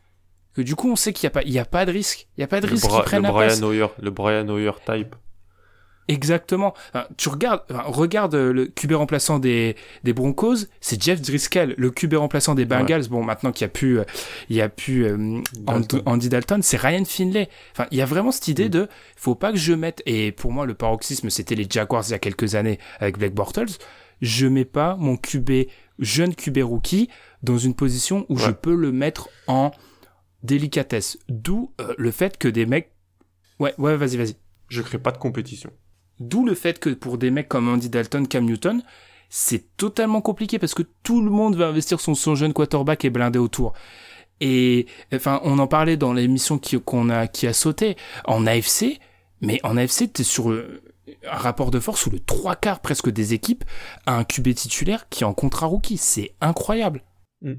que du coup on sait qu'il y a pas il y a pas de risque, il y a pas de le, risque qu'ils prennent le la place. Brian Hoyer, le Brian Hoyer type. Exactement. Enfin, tu regardes, enfin, regarde euh, le QB remplaçant des, des Broncos, c'est Jeff Driscoll. Le QB remplaçant des Bengals, bon, maintenant qu'il y a plus, euh, il y a plus euh, Dalton. Andy Dalton, c'est Ryan Finlay. Enfin, il y a vraiment cette idée Mm. de, faut pas que je mette, et pour moi, le paroxysme, c'était les Jaguars il y a quelques années avec Blake Bortles. Je mets pas mon QB, jeune QB rookie, dans une position où je peux le mettre en délicatesse. D'où euh, le fait que des mecs, ouais, ouais, vas-y, vas-y. Je crée pas de compétition. D'où le fait que pour des mecs comme Andy Dalton, Cam Newton, c'est totalement compliqué parce que tout le monde va investir son, son jeune quarterback et blindé autour. Et enfin, on en parlait dans l'émission qui, qu'on a, qui a sauté en AFC, mais en AFC, t'es sur un rapport de force où le trois quarts presque des équipes a un QB titulaire qui est en contrat rookie. C'est incroyable. Ouais,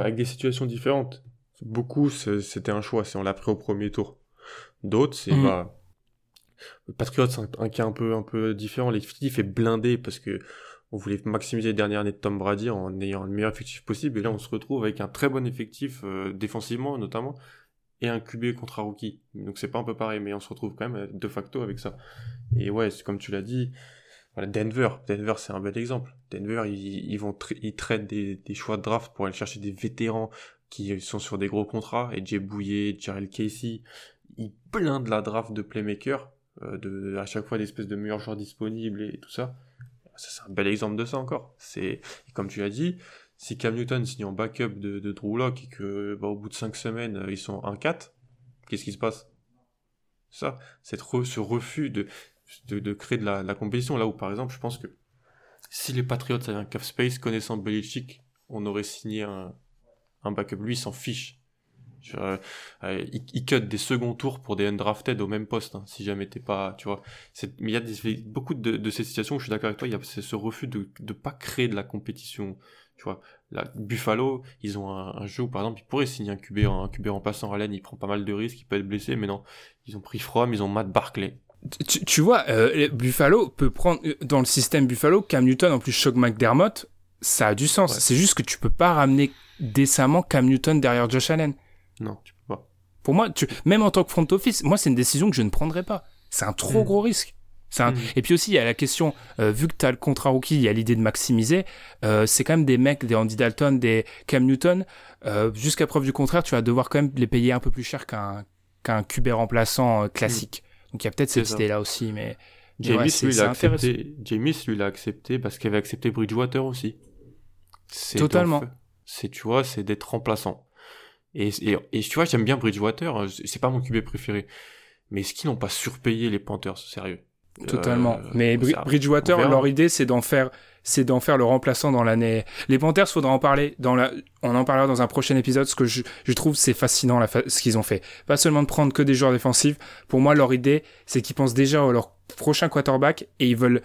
avec des situations différentes. Beaucoup, c'était un choix, si on l'a pris au premier tour. D'autres, c'est Mhm. bah, Patriots, c'est un, un cas un peu, un peu différent. L'effectif est blindé parce que on voulait maximiser les dernières années de Tom Brady en ayant le meilleur effectif possible. Et là, on se retrouve avec un très bon effectif, euh, défensivement notamment, et un QB contre un rookie. Donc c'est pas un peu pareil, mais on se retrouve quand même euh, de facto avec ça. Et ouais, comme tu l'as dit, voilà, Denver, Denver c'est un bel exemple. Denver, ils, ils vont tra- ils traitent des, des choix de draft pour aller chercher des vétérans qui sont sur des gros contrats, et Jay Bouye, Jarrell Casey, ils blindent la draft de playmaker, euh, de, à chaque fois d'espèces de meilleurs joueurs disponibles et tout ça. Ça, c'est un bel exemple de ça encore. C'est, comme tu l'as dit, si Cam Newton signe en backup de, de Drew Lock et que, bah, au bout de 5 semaines, euh, ils sont 1-4, qu'est-ce qui se passe? Ça, cette re- ce refus de, de, de créer de la, la compétition, là où, par exemple, je pense que si les Patriots avaient un cap space, connaissant Belichick, on aurait signé un, un backup. Lui, il s'en fiche. Je- euh, euh, il, cut des seconds tours pour des undrafted au même poste, hein, si jamais t'es pas, tu vois. Mais il y a beaucoup de, ces situations où je suis d'accord avec toi, il y a ce refus de ne pas créer de la compétition, tu vois. Buffalo, ils ont un, jeu où, par exemple, ils pourraient signer un QB, en- un QB remplaçant Allen, il prend pas mal de risques, il peut être blessé, mais non. Ils ont pris Fromm, ils ont Matt Barkley. Tu, vois, euh, Buffalo peut prendre, dans le système Buffalo, Cam Newton en plus choc McDermott, ça a du sens. Ouais. C'est juste que tu peux pas ramener décemment Cam Newton derrière Josh Allen. Non, tu peux pas. Pour moi, tu, même en tant que front office, moi, c'est une décision que je ne prendrais pas. C'est un trop Mm. gros risque. Un... Mhm. Et puis aussi, il y a la question, euh, vu que tu as le contrat rookie, il y a l'idée de maximiser. Euh, c'est quand même des mecs, des Andy Dalton, des Cam Newton. Euh, Jusqu'à preuve du contraire, tu vas devoir quand même les payer un peu plus cher qu'un qu'un QB remplaçant euh, classique. Donc il y a peut-être cette idée-là aussi, mais. James, ouais, lui, il a accepté. James, lui, il a accepté parce qu'il avait accepté Bridgewater aussi. C'est Totalement. C'est, tu vois, c'est d'être remplaçant. Et, et, et tu vois, j'aime bien Bridgewater. hein, C'est pas mon QB préféré. Mais est-ce qu'ils n'ont pas surpayé les Panthers, sérieux? Totalement. Euh, Mais Bri- ça- Bridgewater, leur idée, c'est d'en faire, c'est d'en faire le remplaçant dans l'année. Les Panthers, faudra en parler dans la, on en parlera dans un prochain épisode, ce que je, je trouve c'est fascinant, la fa- ce qu'ils ont fait. Pas seulement de prendre que des joueurs défensifs. Pour moi, leur idée, c'est qu'ils pensent déjà à leur prochain quarterback et ils veulent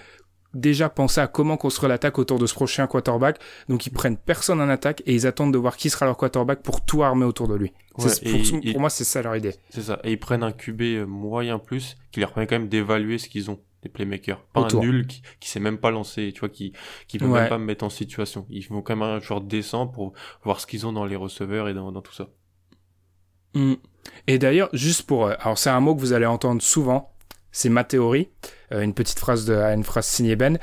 déjà penser à comment construire l'attaque autour de ce prochain quarterback. Donc, ils prennent personne en attaque et ils attendent de voir qui sera leur quarterback pour tout armer autour de lui. Ouais, pour, et- pour moi, c'est ça leur idée. C'est ça. Et ils prennent un QB moyen plus, qui leur permet quand même d'évaluer ce qu'ils ont, les playmakers. Pas Autour. un nul qui, qui sait même pas lancer, tu vois, qui, qui peut Ouais. même pas me mettre en situation. Ils font quand même un joueur décent pour voir ce qu'ils ont dans les receveurs et dans, dans tout ça. Mm. Et d'ailleurs, juste pour, euh, alors c'est un mot que vous allez entendre souvent, c'est ma théorie, euh, une petite phrase de, une phrase signée Ben.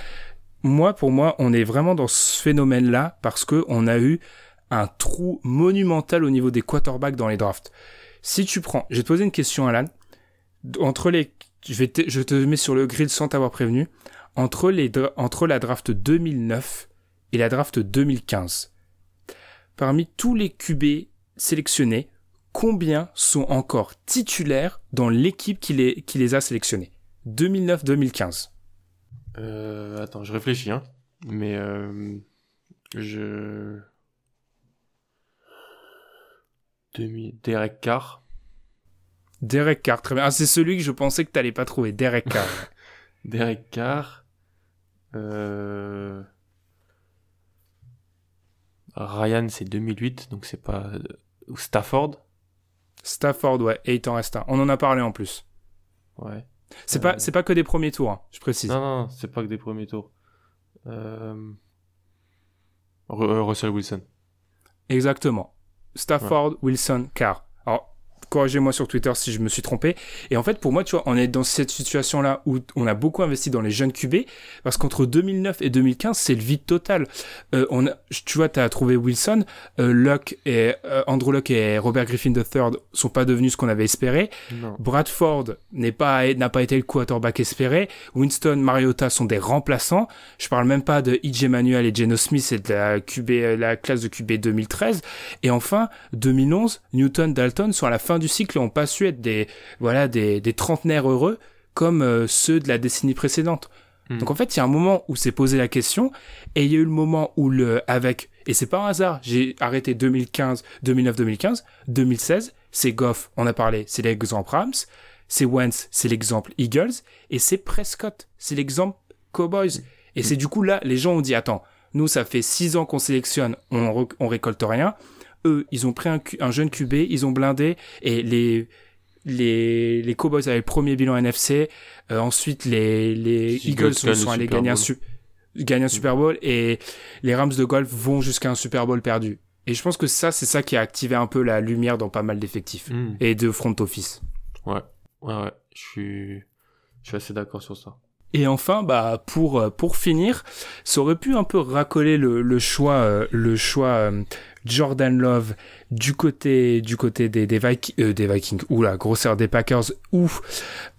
Moi, pour moi, on est vraiment dans ce phénomène-là parce que on a eu un trou monumental au niveau des quarterbacks dans les drafts. Si tu prends, je vais te poser une question, Alan. Entre les, je vais te, je te mets sur le grill sans t'avoir prévenu. Entre les, entre la draft 2009 et la draft 2015. Parmi tous les QB sélectionnés, combien sont encore titulaires dans l'équipe qui les, qui les a sélectionnés 2009-2015. Euh, attends, je réfléchis, hein. Mais, euh, je... Demi... Derek Carr. Derek Carr, très bien. Ah, c'est celui que je pensais que t'allais pas trouver. Derek Carr. Derek Carr. Euh... Ryan, c'est 2008, donc c'est pas... Ou Stafford. Stafford, ouais. Et il t'en reste un. On en a parlé en plus. Ouais. C'est Euh. pas, c'est pas que des premiers tours, hein, je précise. Non, non, c'est pas que des premiers tours. Euh... Euh, Russell Wilson. Exactement. Stafford, Wilson, Carr. Corrigez-moi sur Twitter si je me suis trompé. Et en fait, pour moi, tu vois, on est dans cette situation-là où on a beaucoup investi dans les jeunes QB, parce qu'entre 2009 et 2015, c'est le vide total. Euh, on a, tu vois, t'as trouvé Wilson, euh, Luck et euh, Andrew Luck et Robert Griffin III sont pas devenus ce qu'on avait espéré. Non. Bradford n'est pas n'a pas été le quarterback espéré. Winston, Mariota sont des remplaçants. Je parle même pas de EJ Manuel et Geno Smith et de la QB euh, la classe de QB 2013. Et enfin 2011, Newton, Dalton sont à la fin du cycle ont pas su être des voilà des des trentenaires heureux comme euh, ceux de la décennie précédente. Hmm. Donc en fait, il y a un moment où s'est posé la question et il y a eu le moment où le avec et c'est pas un hasard, j'ai arrêté 2015, 2009, 2015, 2016, c'est Goff, on a parlé, c'est l'exemple Rams, c'est Wentz, c'est l'exemple Eagles et c'est Prescott, c'est l'exemple Cowboys. Et c'est du coup là, les gens ont dit attends, nous ça fait six ans qu'on sélectionne, on, on récolte rien. Eux, ils ont pris un, un jeune QB, ils ont blindé et les les, les Cowboys avaient le premier bilan NFC. Euh, ensuite, les, les Les Eagles sont, allés gagner un, su- gagner un Super Bowl et les Rams de golf vont jusqu'à un Super Bowl perdu. Et je pense que ça, c'est ça qui a activé un peu la lumière dans pas mal d'effectifs Hmm. et de front office. Ouais, ouais, ouais. Je suis, je suis assez d'accord sur ça. Et enfin, bah pour euh, pour finir, ça aurait pu un peu racoler le, le choix euh, le choix euh, Jordan Love du côté du côté des euh, Vikings ou la grosseur des Packers ou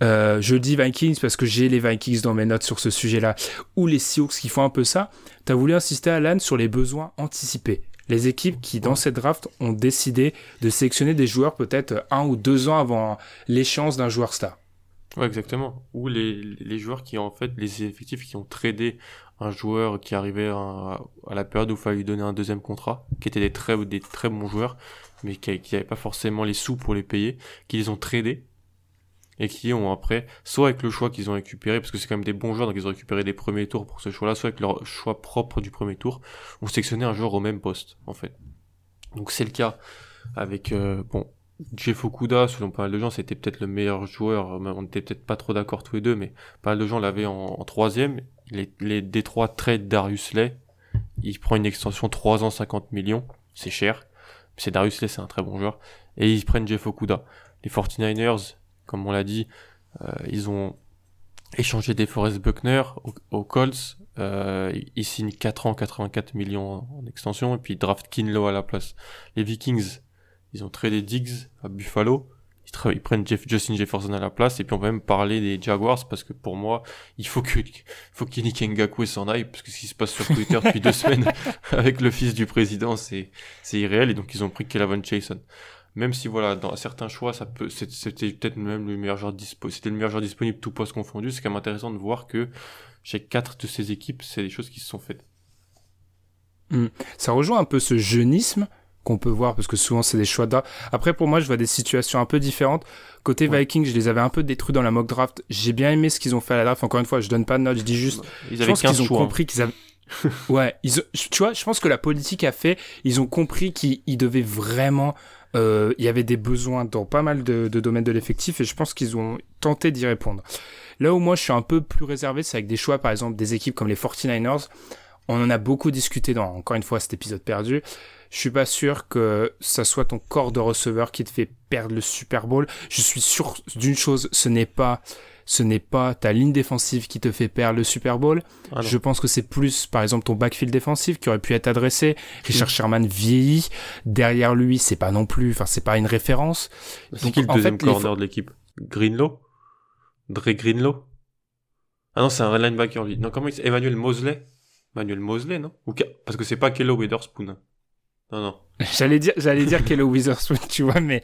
euh, je dis Vikings parce que j'ai les Vikings dans mes notes sur ce sujet-là ou les Seahawks qui font un peu ça. T'as voulu insister Alan sur les besoins anticipés. Les équipes qui, dans cette draft, ont décidé de sélectionner des joueurs peut-être un ou deux ans avant l'échéance d'un joueur star. Exactement. Ou les, les joueurs qui, en fait, les effectifs qui ont tradé un joueur qui arrivait à, la période où il fallait lui donner un deuxième contrat, qui étaient des très, des très bons joueurs, mais qui n'avaient pas forcément les sous pour les payer, qui les ont tradés et qui ont après, soit avec le choix qu'ils ont récupéré, parce que c'est quand même des bons joueurs, donc ils ont récupéré des premiers tours pour ce choix-là, soit avec leur choix propre du premier tour, ont sélectionné un joueur au même poste, en fait. Donc c'est le cas avec, euh, bon, Jeff Okuda, selon pas mal de gens, c'était peut-être le meilleur joueur. On n'était peut-être pas trop d'accord tous les deux, mais pas mal de gens l'avaient en, en troisième. Les, les Détroits trade Darius Lay. Il prend une extension 3 ans, 50 millions. C'est cher. C'est Darius Lay, c'est un très bon joueur. Et ils prennent Jeff Okuda. Les 49ers, comme on l'a dit, euh, ils ont échanger des Forest Buckner aux, Colts. Euh, il signe 4 ans, 84 millions en extension, et puis draft Kinlo à la place. Les Vikings, ils ont tradé Diggs à Buffalo. Ils, prennent Jeff, Justin Jefferson à la place, et puis on peut même parler des Jaguars, parce que pour moi, il faut que, faut qu'Iniki Ngakwe s'en aille, parce que ce qui se passe sur Twitter depuis deux semaines avec le fils du président, c'est, c'est irréel, et donc ils ont pris Kevin Chason même si voilà dans certains choix ça peut c'était peut-être même le meilleur joueur disponible c'était le meilleur joueur disponible tout poste confondu c'est quand même intéressant de voir que chez quatre de ces équipes c'est des choses qui se sont faites hmm. ça rejoint un peu ce jeunisme qu'on peut voir parce que souvent c'est des choix d'art. Après pour moi je vois des situations un peu différentes. Côté Vikings, je les avais un peu détruits dans la mock draft. J'ai bien aimé ce qu'ils ont fait à la draft. Encore une fois, je donne pas de notes, je dis juste ils je pense qu'ils ont hein. compris qu'ils avaient ouais, ils, tu vois, je pense que la politique a fait, ils ont compris qu'ils devaient vraiment euh, il y avait des besoins dans pas mal de, de domaines de l'effectif et je pense qu'ils ont tenté d'y répondre. Là où moi je suis un peu plus réservé, c'est avec des choix par exemple des équipes comme les 49ers. On en a beaucoup discuté dans encore une fois cet épisode perdu. Je suis pas sûr que ça soit ton corps de receveur qui te fait perdre le Super Bowl. Je suis sûr d'une chose, ce n'est pas ce n'est pas ta ligne défensive qui te fait perdre le Super Bowl. Ah je pense que c'est plus, par exemple, ton backfield défensif qui aurait pu être adressé. Richard mm. Sherman vieillit. Derrière lui, c'est pas non plus, enfin, c'est pas une référence. C'est qui le deuxième corner de l'équipe? Greenlow? Dre Greenlow? Ah non, c'est un linebacker, lui. Non, comment il Emmanuel Mosley? Emmanuel Mosley, non? Ou Parce que c'est pas Kello Witherspoon. Non, non. j'allais dire, j'allais dire Kello Witherspoon, tu vois, mais,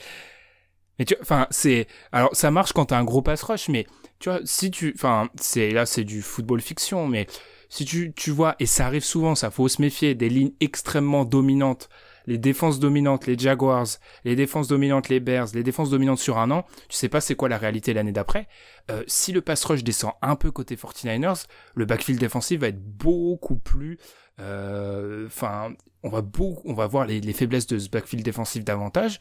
mais tu enfin, c'est, alors, ça marche quand t'as un gros pass rush, mais tu vois, si tu, enfin, c'est là, c'est du football fiction, mais si tu, tu vois, et ça arrive souvent, ça faut se méfier, des lignes extrêmement dominantes, les défenses dominantes, les Jaguars, les défenses dominantes, les Bears, les défenses dominantes sur un an, tu sais pas c'est quoi la réalité l'année d'après. Euh, si le pass rush descend un peu côté 49ers, le backfield défensif va être beaucoup plus, euh, enfin, on va on va voir les, les faiblesses de ce backfield défensif davantage.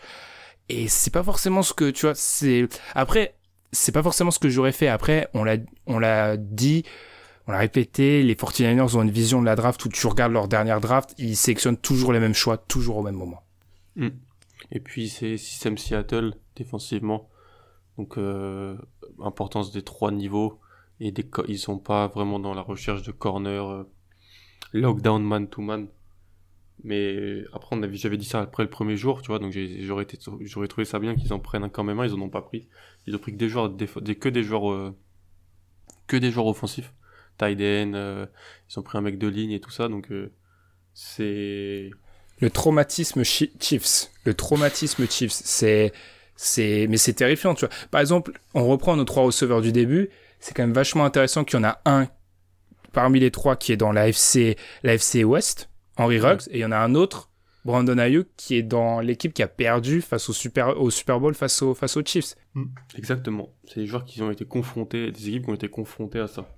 Et c'est pas forcément ce que, tu vois, c'est, après, c'est pas forcément ce que j'aurais fait. Après, on l'a, on l'a dit, on l'a répété, les 49ers ont une vision de la draft où tu regardes leur dernière draft, ils sélectionnent toujours les mêmes choix, toujours au même moment. Hmm. Et puis c'est système Seattle défensivement, donc euh, importance des trois niveaux et des ils sont pas vraiment dans la recherche de corner euh, lockdown man to man. Mais après, j'avais dit ça après le premier jour, tu vois, donc j'aurais j'aurais trouvé ça bien qu'ils en prennent quand même un, ils en ont pas pris. Ils ont pris que des joueurs, que des joueurs, euh, que des joueurs offensifs. Tyden, euh, ils ont pris un mec de ligne et tout ça, donc euh, c'est. Le traumatisme Chiefs. Le traumatisme Chiefs, c'est, c'est, mais c'est terrifiant, tu vois. Par exemple, on reprend nos trois receveurs du début, c'est quand même vachement intéressant qu'il y en a un parmi les trois qui est dans la FC, la FC West, Henry Ruggs, et il y en a un autre Brandon Ayuk qui est dans l'équipe qui a perdu face au Super, au Super Bowl face, au, face aux Chiefs. Mm. Exactement. C'est des joueurs qui ont été confrontés, des équipes qui ont été confrontées à ça.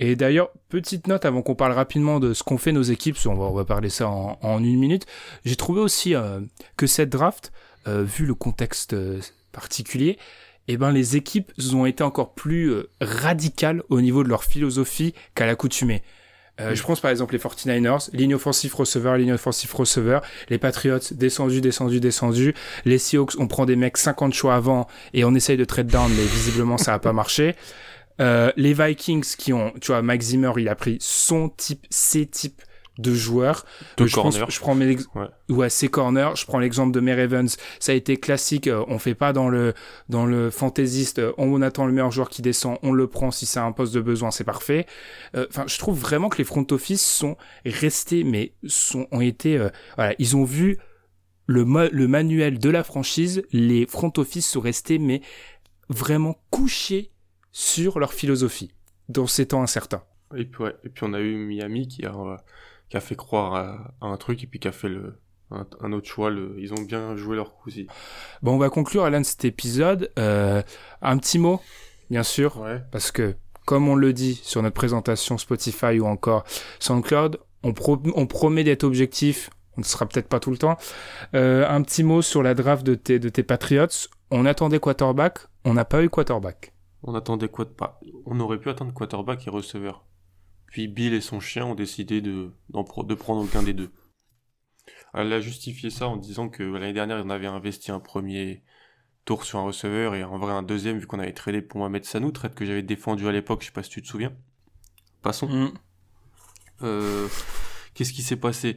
Et d'ailleurs, petite note avant qu'on parle rapidement de ce qu'ont fait nos équipes, on va, on va parler ça en, une minute. J'ai trouvé aussi euh, que cette draft, euh, vu le contexte euh, particulier, eh ben les équipes ont été encore plus radicales au niveau de leur philosophie qu'à l'accoutumée. Euh, je pense par exemple les 49ers, ligne offensive receveur, ligne offensive receveur, les Patriots descendus, descendus, descendus, les Seahawks on prend des mecs 50 choix avant et on essaye de trade down mais visiblement ça a pas marché. Euh, les Vikings qui ont, tu vois, Max Zimmer il a pris son type, ses types de joueurs. De je, pense, je prends mes ouais. ouais c'est corner. Je prends l'exemple de Mary Evans. Ça a été classique. Euh, on fait pas dans le dans le fantaisiste. Euh, on attend le meilleur joueur qui descend. On le prend si c'est un poste de besoin. C'est parfait. Euh, enfin, je trouve vraiment que les front office sont restés, mais sont ont été. voilà, ils ont vu le le manuel de la franchise. Les front office sont restés, mais vraiment couchés sur leur philosophie dans ces temps incertains. Et puis, ouais. et puis on a eu Miami qui a qui a fait croire à, un truc et puis qui a fait le, un, autre choix. Le, ils ont bien joué leur coup aussi. Bon, on va conclure, Alan, cet épisode. Euh, un petit mot, bien sûr, parce que, comme on le dit sur notre présentation Spotify ou encore SoundCloud, on, on promet d'être objectif. On ne sera peut-être pas tout le temps. Euh, un petit mot sur la draft de tes, de tes Patriots. On attendait quarterback, on n'a pas eu quarterback. On attendait quoi On aurait pu attendre quarterback et receveur. Puis Bill et son chien ont décidé de, de prendre aucun des deux. Elle a justifié ça en disant que l'année dernière, en avait investi un premier, tour sur un receveur et en vrai un deuxième vu qu'on avait tradé pour Mohamed Sanou, trade que j'avais défendu à l'époque, je sais pas si tu te souviens. Passons. Mm. Euh, Qu'est-ce qui s'est passé?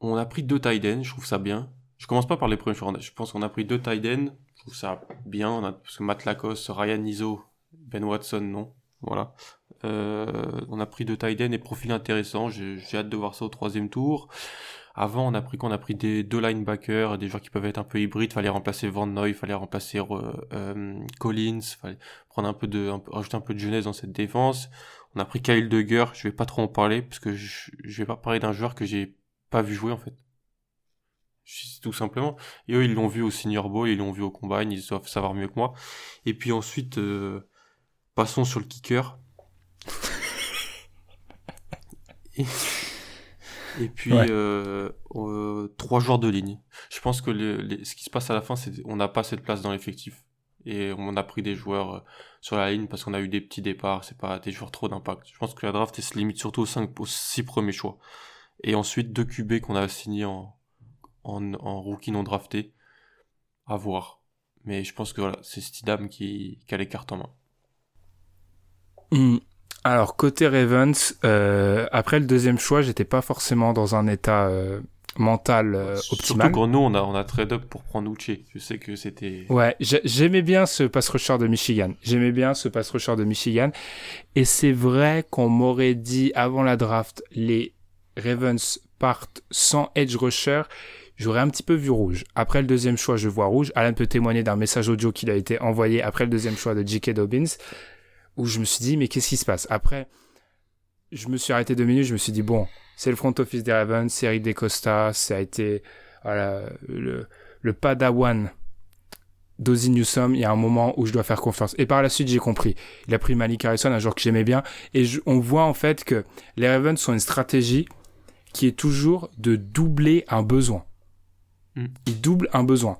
On a pris deux tight ends, je trouve ça bien. Je commence pas par les premiers. Je pense qu'on a pris deux tight ends, je trouve ça bien. On a, parce que Matt Lacoste, Ryan Iso, Ben Watson, non. Voilà. Euh, on a pris tight ends et profil intéressant. J'ai hâte de voir ça au troisième tour. Avant, on a pris qu'on a pris des deux linebackers, des joueurs qui peuvent être un peu hybrides. Fallait remplacer Van Noy, fallait remplacer euh, euh, Collins, fallait prendre un peu de, un peu- rajouter un peu de jeunesse dans cette défense. On a pris Kyle Duggar. Je vais pas trop en parler parce que je, je vais pas parler d'un joueur que j'ai pas vu jouer en fait. Tout simplement. Et eux, ils l'ont vu au Senior Bowl, ils l'ont vu au Combine, ils doivent savoir mieux que moi. Et puis ensuite, passons sur le kicker. Et, et puis, Ouais. euh, euh, trois joueurs de ligne. Je pense que les- ce qui se passe à la fin, c'est on n'a pas cette place dans l'effectif. Et on a pris des joueurs euh, sur la ligne parce qu'on a eu des petits départs, c'est pas des joueurs trop d'impact. Je pense que la draft elle se limite surtout aux, cinq, aux six premiers choix. Et ensuite, deux QB qu'on a signés en, en, en rookie non drafté. À voir. Mais je pense que voilà, c'est Stidham qui, qui a les cartes en main. Hmm. Alors côté Ravens, euh, après le deuxième choix, j'étais pas forcément dans un état euh, mental euh, Surtout optimal. quand nous, on a, on a trade up pour prendre Uche. Je sais que c'était. Ouais, j'ai- j'aimais bien ce pass rusher de Michigan. J'aimais bien ce pass rusher de Michigan. Et c'est vrai qu'on m'aurait dit avant la draft, les Ravens partent sans edge rusher. J'aurais un petit peu vu rouge. Après le deuxième choix, je vois rouge. Alan peut témoigner d'un message audio qu'il a été envoyé après le deuxième choix de J.K. Dobbins, où je me suis dit, mais qu'est-ce qui se passe? Après, je me suis arrêté deux minutes, je me suis dit, bon, c'est le front office des Ravens, c'est Eric DeCosta, ça a été voilà, le, le padawan d'Ozzy Newsome, il y a un moment où je dois faire confiance. Et par la suite, j'ai compris. Il a pris Malik Harrison, un joueur que j'aimais bien. Et je- on voit en fait que les Ravens sont une stratégie qui est toujours de doubler un besoin. Mm. Ils doublent un besoin.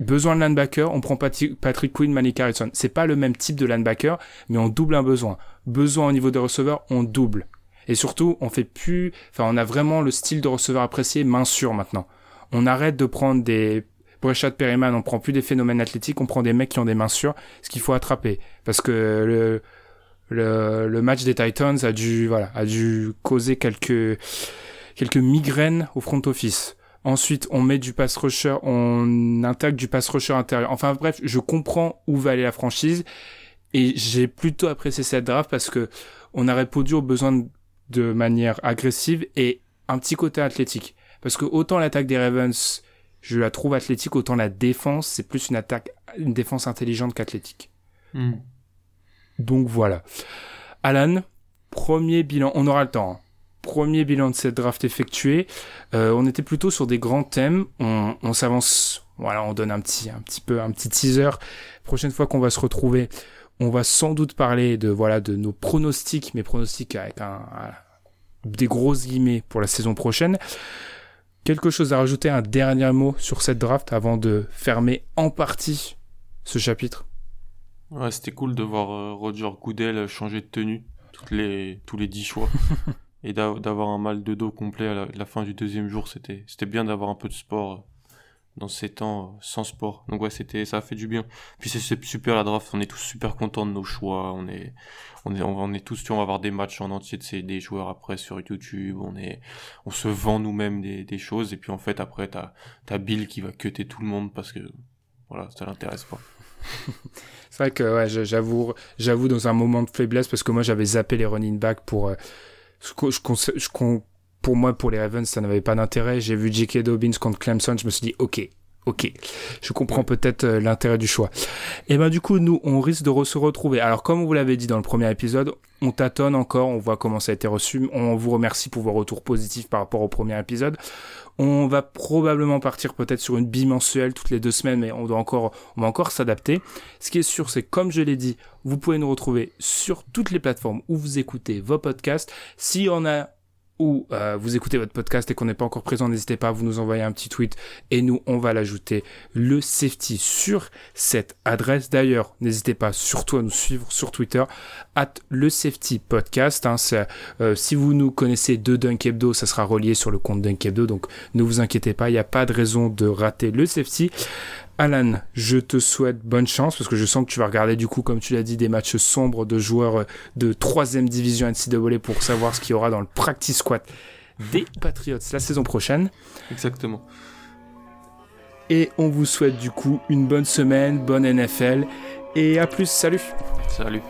Besoin de linebacker, on prend Patrick Quinn, Malik Harrison. C'est pas le même type de linebacker, mais on double un besoin. Besoin au niveau des receveurs, on double. Et surtout, on fait plus, enfin, on a vraiment le style de receveur apprécié main sûre maintenant. On arrête de prendre des Breshad Perryman, on prend plus des phénomènes athlétiques, on prend des mecs qui ont des mains sûres, ce qu'il faut attraper. Parce que le, le, le match des Titans a dû, voilà, a dû causer quelques, quelques migraines au front office. Ensuite, on met du pass rusher, on intègre du pass rusher intérieur. Enfin bref, je comprends où va aller la franchise et j'ai plutôt apprécié cette draft parce que on a répondu aux besoins de, de manière agressive et un petit côté athlétique. Parce que autant l'attaque des Ravens, je la trouve athlétique, autant la défense, c'est plus une attaque, une défense intelligente qu'athlétique. Hmm. Donc voilà. Alan, premier bilan, on aura le temps. hein. Premier bilan de cette draft effectué. Euh, on était plutôt sur des grands thèmes. On, on s'avance. Voilà, on donne un petit, un petit peu, un petit teaser. Prochaine fois qu'on va se retrouver, on va sans doute parler de voilà de nos pronostics, mes pronostics avec un, un- des grosses guillemets pour la saison prochaine. Quelque chose à rajouter, un dernier mot sur cette draft avant de fermer en partie ce chapitre? Ouais, c'était cool de voir euh, Roger Goodell changer de tenue toutes les, tous les 10 choix. et d'a- d'avoir un mal de dos complet à la, fin du deuxième jour. C'était bien d'avoir un peu de sport euh, dans ces temps euh, sans sport. Donc ouais, c'était ça a fait du bien. Puis c'est- super la draft. On est tous super contents de nos choix. On est on est on est tous tu on va avoir des matchs en entier de ces des joueurs après sur YouTube. On est on se vend nous-mêmes des, choses et puis en fait après t'as t'as Bill qui va cutter tout le monde parce que voilà ça l'intéresse pas. C'est vrai que ouais, j'avoue, j'avoue dans un moment de faiblesse parce que moi j'avais zappé les running backs pour, euh, pour moi pour les Ravens ça n'avait pas d'intérêt. J'ai vu J.K. Dobbins contre Clemson, je me suis dit ok, ok, je comprends peut-être euh, l'intérêt du choix. Et ben du coup nous on risque de se retrouver. Alors comme vous l'avez dit dans le premier épisode, on tâtonne encore, on voit comment ça a été reçu. On vous remercie pour vos retours positifs par rapport au premier épisode. On va probablement partir peut-être sur une bimensuelle toutes les deux semaines, mais on doit encore, on va encore s'adapter. Ce qui est sûr, c'est comme je l'ai dit, vous pouvez nous retrouver sur toutes les plateformes où vous écoutez vos podcasts. S'il y en a euh, vous écoutez votre podcast et qu'on n'est pas encore présent, n'hésitez pas à vous nous envoyer un petit tweet et nous, on va l'ajouter le safety sur cette adresse. D'ailleurs, n'hésitez pas surtout à nous suivre sur Twitter, at le safety podcast. hein. Euh, si vous nous connaissez de Dunk Hebdo, ça sera relié sur le compte Dunk Hebdo, donc ne vous inquiétez pas, il n'y a pas de raison de rater le safety. Alan, je te souhaite bonne chance parce que je sens que tu vas regarder du coup, comme tu l'as dit, des matchs sombres de joueurs euh, de 3 division NCAA pour savoir ce qu'il y aura dans le practice squat des Patriots la saison prochaine. Exactement. Et on vous souhaite du coup une bonne semaine, bonne NFL et à plus, salut Salut